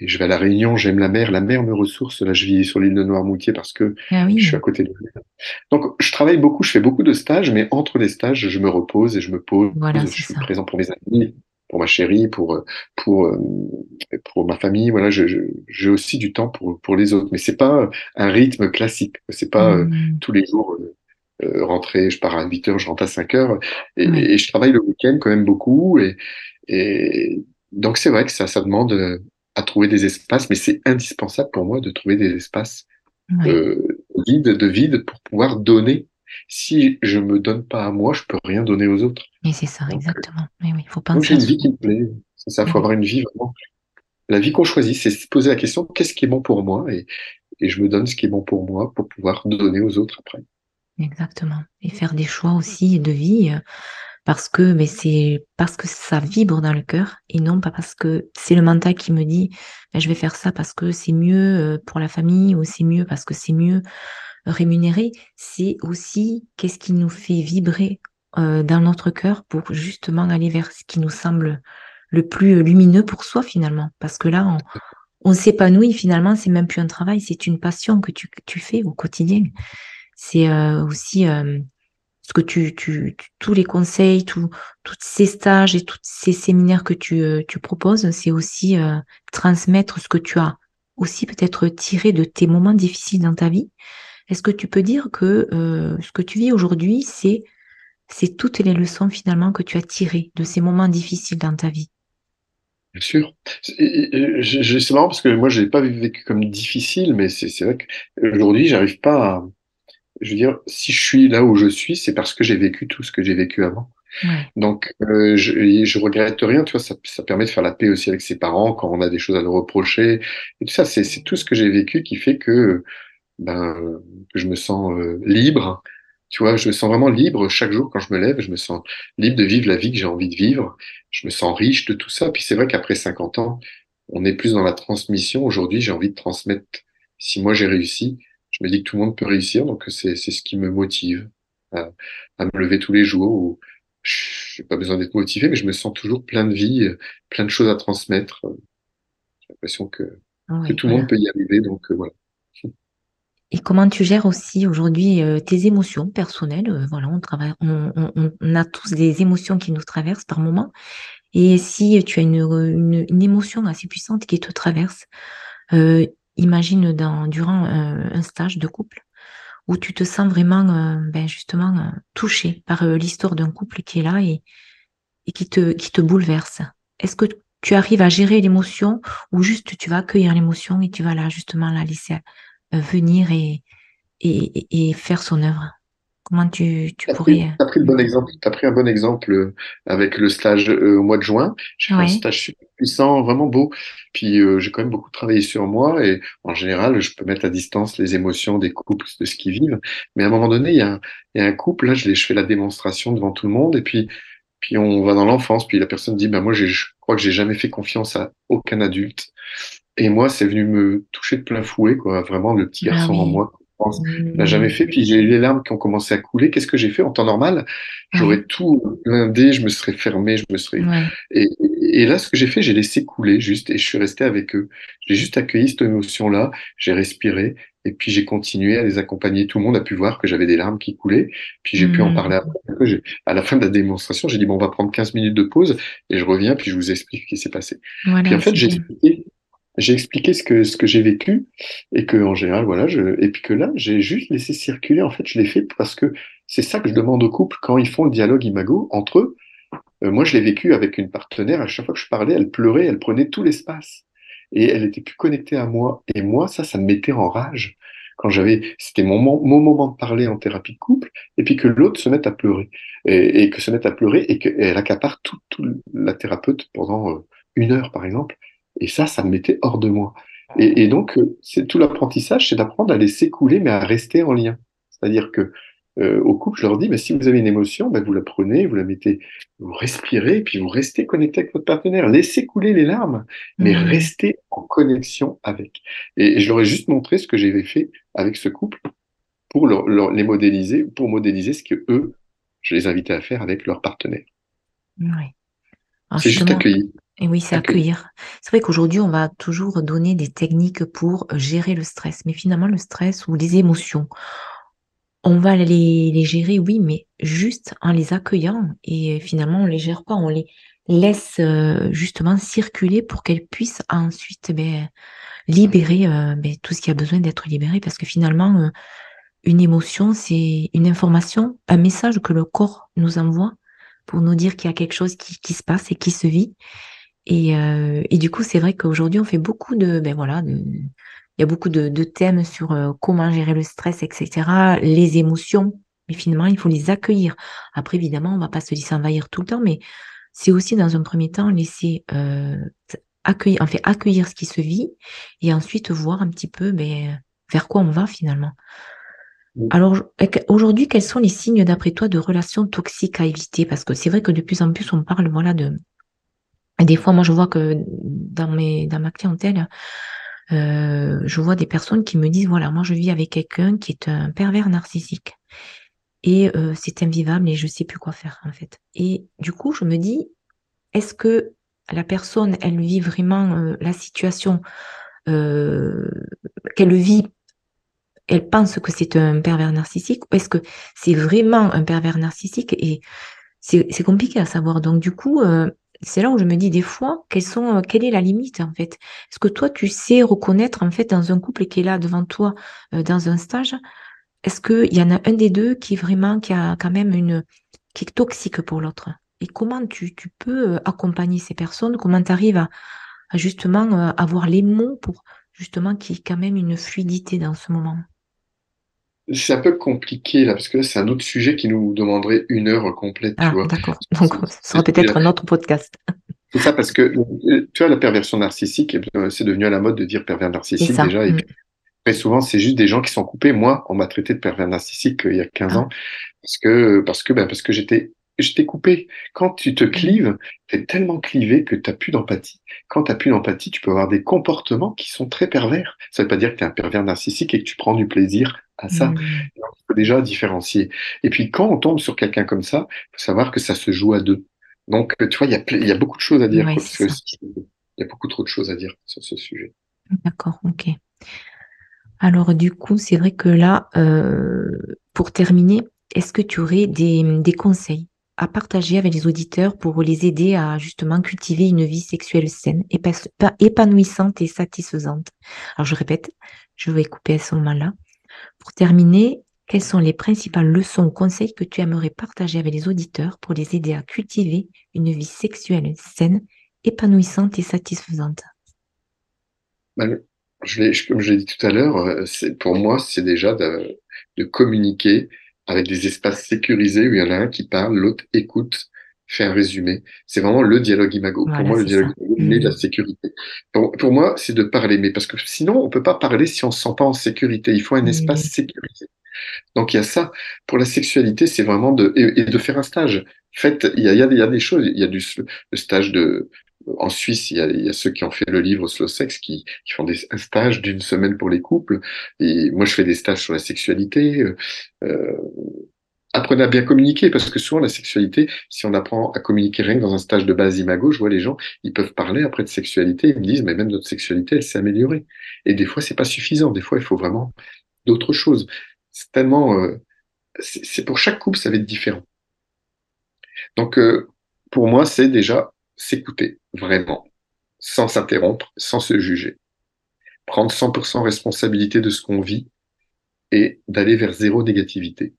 Et je vais à la Réunion, j'aime la mer. La mer me ressource. Là, je vis sur l'île de Noirmoutier parce que Ah je suis à côté de la mer. Donc, je travaille beaucoup, je fais beaucoup de stages, mais entre les stages, je me repose et je me pose. Voilà, Je suis ça. présent pour mes amis, pour ma chérie, pour euh, pour euh, pour ma famille. Voilà, je, je- j'ai aussi du temps pour pour les autres, mais c'est pas un rythme classique. C'est pas euh, Mm. tous les jours euh, euh, rentrer. Je pars à 8 heures, je rentre à 5 heures, et, et je travaille le week-end quand même beaucoup. Et et donc c'est vrai que ça ça demande à trouver des espaces, mais c'est indispensable pour moi de trouver des espaces Oui. euh, vide, de vide pour pouvoir donner. Si je me donne pas à moi, je peux rien donner aux autres. Et c'est ça, Donc, exactement. Mais oui, il faut penser j'ai une vie qui me plaît. C'est ça, faut Oui. avoir une vie vraiment. La vie qu'on choisit, c'est se poser la question, qu'est-ce qui est bon pour moi? Et, et je me donne ce qui est bon pour moi pour pouvoir donner aux autres après. Exactement. Et faire des choix aussi de vie euh, parce que mais c'est parce que ça vibre dans le cœur et non pas parce que c'est le mental qui me dit Ben, je vais faire ça parce que c'est mieux euh, pour la famille ou c'est mieux parce que c'est mieux rémunéré. C'est aussi qu'est-ce qui nous fait vibrer euh, dans notre cœur pour justement aller vers ce qui nous semble le plus lumineux pour soi finalement. Parce que là, on, on s'épanouit finalement, c'est même plus un travail, c'est une passion que tu, tu fais au quotidien. C'est euh, aussi euh, que tu, tous les conseils, tous ces stages et tous ces séminaires que tu, euh, proposes, c'est aussi euh, transmettre ce que tu as aussi peut-être tiré de tes moments difficiles dans ta vie. Est-ce que tu peux dire que euh, ce que tu vis aujourd'hui, c'est c'est toutes les leçons finalement que tu as tirées de ces moments difficiles dans ta vie? Bien sûr. C'est marrant parce que moi, je l'ai pas vécu comme difficile, mais c'est c'est vrai qu'aujourd'hui, j'arrive pas à, je veux dire, si je suis là où je suis, c'est parce que j'ai vécu tout ce que j'ai vécu avant. Ouais, Donc, euh, je, je regrette rien, tu vois, ça, ça permet de faire la paix aussi avec ses parents quand on a des choses à nous reprocher. Et tout ça, c'est c'est tout ce que j'ai vécu qui fait que, ben, que je me sens euh, libre. Tu vois, je me sens vraiment libre chaque jour quand je me lève, je me sens libre de vivre la vie que j'ai envie de vivre. Je me sens riche de tout ça. Puis c'est vrai qu'après 50 ans, on est plus dans la transmission. Aujourd'hui, j'ai envie de transmettre. Si moi j'ai réussi, me dis que tout le monde peut réussir, donc c'est c'est ce qui me motive à, à me lever tous les jours. Où j'ai pas besoin d'être motivé, mais je me sens toujours plein de vie, euh, plein de choses à transmettre. J'ai l'impression que, ouais, tout le voilà. monde peut y arriver, donc euh, voilà. Et comment tu gères aussi aujourd'hui euh, tes émotions personnelles? Euh, Voilà, on travaille, on, on- on a tous des émotions qui nous traversent par moment. Et si tu as une, une, une émotion assez puissante qui te traverse, euh, imagine durant euh, un stage de couple où tu te sens vraiment, euh, ben justement, euh, touché par l'histoire d'un couple qui est là et, qui te, bouleverse. Est-ce que tu arrives à gérer l'émotion ou juste tu vas accueillir l'émotion et tu vas là justement la laisser venir et- et faire son œuvre? Comment tu, tu pourrais... pris, t'as pris le bon exemple. Pris un bon exemple euh, avec le stage euh, au mois de juin. J'ai fait un stage super puissant, vraiment beau. Puis euh, j'ai quand même beaucoup travaillé sur moi et en général, je peux mettre à distance les émotions des couples de ce qu'ils vivent. Mais à un moment donné, il y a, un- il y a un couple là, je, fais la démonstration devant tout le monde et puis puis on va dans l'enfance. Puis la personne dit, ben moi, je crois que j'ai jamais fait confiance à aucun adulte. Et moi, c'est venu me toucher de plein fouet, quoi. Vraiment, le petit ah garçon en oui. moi l'a jamais Mmh, fait. Puis j'ai eu les larmes qui ont commencé à couler. Qu'est-ce que j'ai fait en temps normal? J'aurais ouais, tout blindé, je me serais fermé, je me serais. ouais, Et, et là, ce que j'ai fait, j'ai laissé couler juste et je suis resté avec eux. J'ai juste accueilli cette émotion-là, j'ai respiré et puis j'ai continué à les accompagner. Tout le monde a pu voir que j'avais des larmes qui coulaient. Puis j'ai pu en parler mmh, après. J'ai- À la fin de la démonstration, j'ai dit bon, on va prendre 15 minutes de pause et je reviens puis je vous explique ce qui s'est passé. Puis en fait, j'ai expliqué, j'ai expliqué ce que, ce que j'ai vécu et que, en général, voilà, je, et puis que là, j'ai juste laissé circuler. En fait, je l'ai fait parce que c'est ça que je demande aux couples quand ils font le dialogue imago entre eux. moi, je l'ai vécu avec une partenaire. À chaque fois que je parlais, elle pleurait, elle prenait tout l'espace et elle était plus connectée à moi. Et moi, ça, ça me mettait en rage quand j'avais, c'était mon, moment de parler en thérapie de couple, et puis que l'autre se mette à pleurer, et, que se mette à pleurer, et qu'elle accapare tout, tout, la thérapeute pendant euh, une heure, par exemple. Et ça, ça me mettait hors de moi. Et, et donc, euh, c'est tout l'apprentissage, c'est d'apprendre à laisser couler, mais à rester en lien. C'est-à-dire que euh, au couple, je leur dis, mais si vous avez une émotion, ben vous la prenez, vous la mettez, vous respirez, et puis vous restez connecté avec votre partenaire. Laissez couler les larmes, mais mmh. restez en connexion avec. Et, je leur ai juste montré ce que j'avais fait avec ce couple pour les modéliser, pour modéliser ce que eux, je les invitais à faire avec leur partenaire. Oui. C'est juste accueillir. Et oui, c'est accueillir. C'est vrai qu'aujourd'hui, on va toujours donner des techniques pour gérer le stress, mais finalement, le stress ou les émotions, on va les, les, gérer, oui, mais juste en les accueillant. Et finalement, on les gère pas, on les laisse euh, justement circuler pour qu'elles puissent ensuite ben, libérer euh, ben, tout ce qui a besoin d'être libéré. Parce que finalement, euh, une émotion, c'est une information, un message que le corps nous envoie pour nous dire qu'il y a quelque chose qui, se passe et qui se vit. Et, et du coup, c'est vrai qu'aujourd'hui, on fait beaucoup de, ben voilà, il y a beaucoup de, thèmes sur euh, comment gérer le stress, etc., les émotions. Mais finalement, il faut les accueillir. Après, évidemment, on va pas se laisser envahir tout le temps, mais c'est aussi dans un premier temps laisser euh, accueillir, en fait, accueillir ce qui se vit et ensuite voir un petit peu ben, vers quoi on va finalement. Alors aujourd'hui, quels sont les signes d'après toi de relations toxiques à éviter? Parce que c'est vrai que de plus en plus on parle voilà de. des fois, moi je vois que dans ma clientèle, euh, je vois des personnes qui me disent, voilà, moi je vis avec quelqu'un qui est un pervers narcissique. Et euh, c'est invivable et je sais plus quoi faire en fait. Et du coup, je me dis, est-ce que la personne, elle vit vraiment euh, la situation qu'elle vit elle pense que c'est un pervers narcissique ou est-ce que c'est vraiment un pervers narcissique et c'est compliqué à savoir. Donc du coup, c'est là où je me dis des fois, euh, quelle est la limite en fait? Est-ce que toi, tu sais reconnaître en fait dans un couple qui est là devant toi euh, dans un stage, est-ce qu'il y en a un des deux qui vraiment, qui a quand même une, qui est toxique pour l'autre? Et comment tu, peux euh, accompagner ces personnes? Comment tu arrives à, justement avoir les mots pour justement qu'il y ait quand même une fluidité dans ce moment? C'est un peu compliqué là, parce que c'est un autre sujet qui nous demanderait une heure complète, ah. D'accord. Donc, ce sera peut-être un autre podcast. C'est ça, parce que tu vois, la perversion narcissique, eh c'est devenu à la mode de dire pervers narcissique déjà. Et mm. très souvent, c'est juste des gens qui sont coupés. Moi, on m'a traité de pervers narcissique euh, il y a 15 ah. ans, parce que, parce que, ben, parce que j'étais je t'ai coupé. Quand tu te clives, tu es tellement clivé que tu n'as plus d'empathie. Quand tu n'as plus d'empathie, tu peux avoir des comportements qui sont très pervers. Ça ne veut pas dire que tu es un pervers narcissique et que tu prends du plaisir à ça. Mmh. Il faut déjà différencier. Et puis quand on tombe sur quelqu'un comme ça, il faut savoir que ça se joue à deux. Donc, tu vois, il y a, y a beaucoup de choses à dire. il y a beaucoup trop de choses à dire sur ce sujet. D'accord, ok. Alors du coup, c'est vrai que là, euh, pour terminer, est-ce que tu aurais des, des conseils à partager avec les auditeurs pour les aider à justement cultiver une vie sexuelle saine, épanouissante et satisfaisante? Alors je répète, je vais couper à ce moment-là. Pour terminer, quelles sont les principales leçons ou conseils que tu aimerais partager avec les auditeurs pour les aider à cultiver une vie sexuelle saine, épanouissante et satisfaisante? Ben, je Comme je l'ai dit tout à l'heure, euh, pour moi, c'est déjà de communiquer avec des espaces sécurisés où il y en a un qui parle, l'autre écoute, fait un résumé. C'est vraiment le dialogue imago. pour moi, le dialogue imago, c'est la mmh. sécurité. Pour, moi, c'est de parler, mais parce que sinon, on peut pas parler si on se sent pas en sécurité. Il faut un espace sécurisé. Donc il y a ça. Pour la sexualité, c'est vraiment de et, de faire un stage. Il y a, il y a, il y a des choses. Il y a du le stage de en Suisse, il y, a, il y, a, ceux qui ont fait le livre Slow Sex qui, qui font des, un stage d'une semaine pour les couples. Et moi, je fais des stages sur la sexualité. Euh, apprenez à bien communiquer parce que souvent la sexualité, si on apprend à communiquer rien que dans un stage de base imago, je vois les gens, ils peuvent parler après de sexualité, ils me disent mais même notre sexualité, elle s'est améliorée. Et des fois, c'est pas suffisant. Des fois, il faut vraiment d'autres choses. C'est tellement, euh, c'est pour chaque couple, ça va être différent. Donc, euh, pour moi, c'est déjà s'écouter vraiment, sans s'interrompre, sans se juger. Prendre 100% responsabilité de ce qu'on vit et d'aller vers zéro négativité.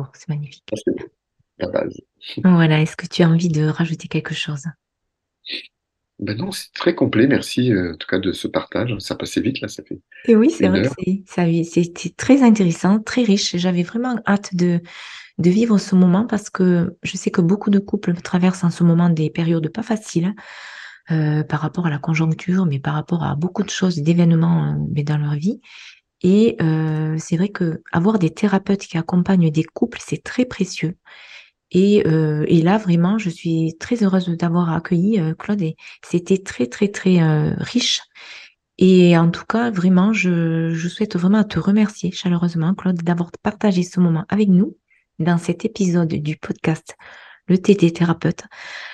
Bon, c'est magnifique. la base. Voilà, est-ce que tu as envie de rajouter quelque chose? Ben non, c'est très complet. Merci euh, en tout cas de ce partage. Ça passait vite là, ça fait Et oui, c'est vrai que heure. c'était très intéressant, très riche. J'avais vraiment hâte de, de vivre ce moment parce que je sais que beaucoup de couples traversent en ce moment des périodes pas faciles euh, par rapport à la conjoncture, mais par rapport à beaucoup de choses, d'événements euh, mais dans leur vie. Et euh, c'est vrai que avoir des thérapeutes qui accompagnent des couples, c'est très précieux. Et, euh, là, vraiment, je suis très heureuse de t'avoir accueilli, euh, Claude, et c'était très, très, très riche. Et en tout cas, vraiment, je, je souhaite vraiment te remercier chaleureusement, Claude, d'avoir partagé ce moment avec nous dans cet épisode du podcast Le TT thérapeute,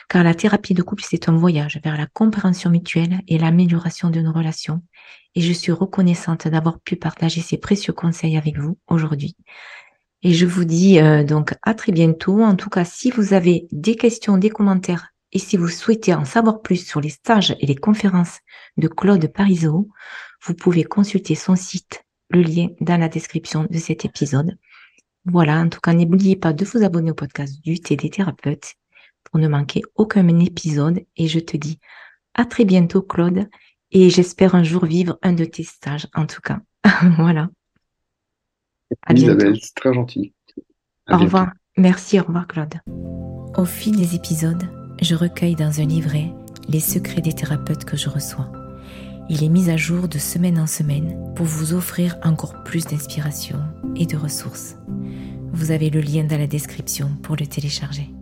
car la thérapie de couple, c'est un voyage vers la compréhension mutuelle et l'amélioration de nos relations. Et je suis reconnaissante d'avoir pu partager ces précieux conseils avec vous aujourd'hui. Et je vous dis euh, donc à très bientôt. En tout cas, si vous avez des questions, des commentaires et si vous souhaitez en savoir plus sur les stages et les conférences de Claude Parisot, vous pouvez consulter son site, le lien dans la description de cet épisode. Voilà, en tout cas, n'oubliez pas de vous abonner au podcast du TD Thérapeute pour ne manquer aucun épisode. Et je te dis à très bientôt, Claude. Et j'espère un jour vivre un de tes stages, en tout cas. voilà. À. Isabelle, c'est très gentil. À Au bientôt. revoir. Merci, au revoir, Claude. Au fil des épisodes, je recueille dans un livret les secrets des thérapeutes que je reçois. Il est mis à jour de semaine en semaine pour vous offrir encore plus d'inspiration et de ressources. Vous avez le lien dans la description pour le télécharger.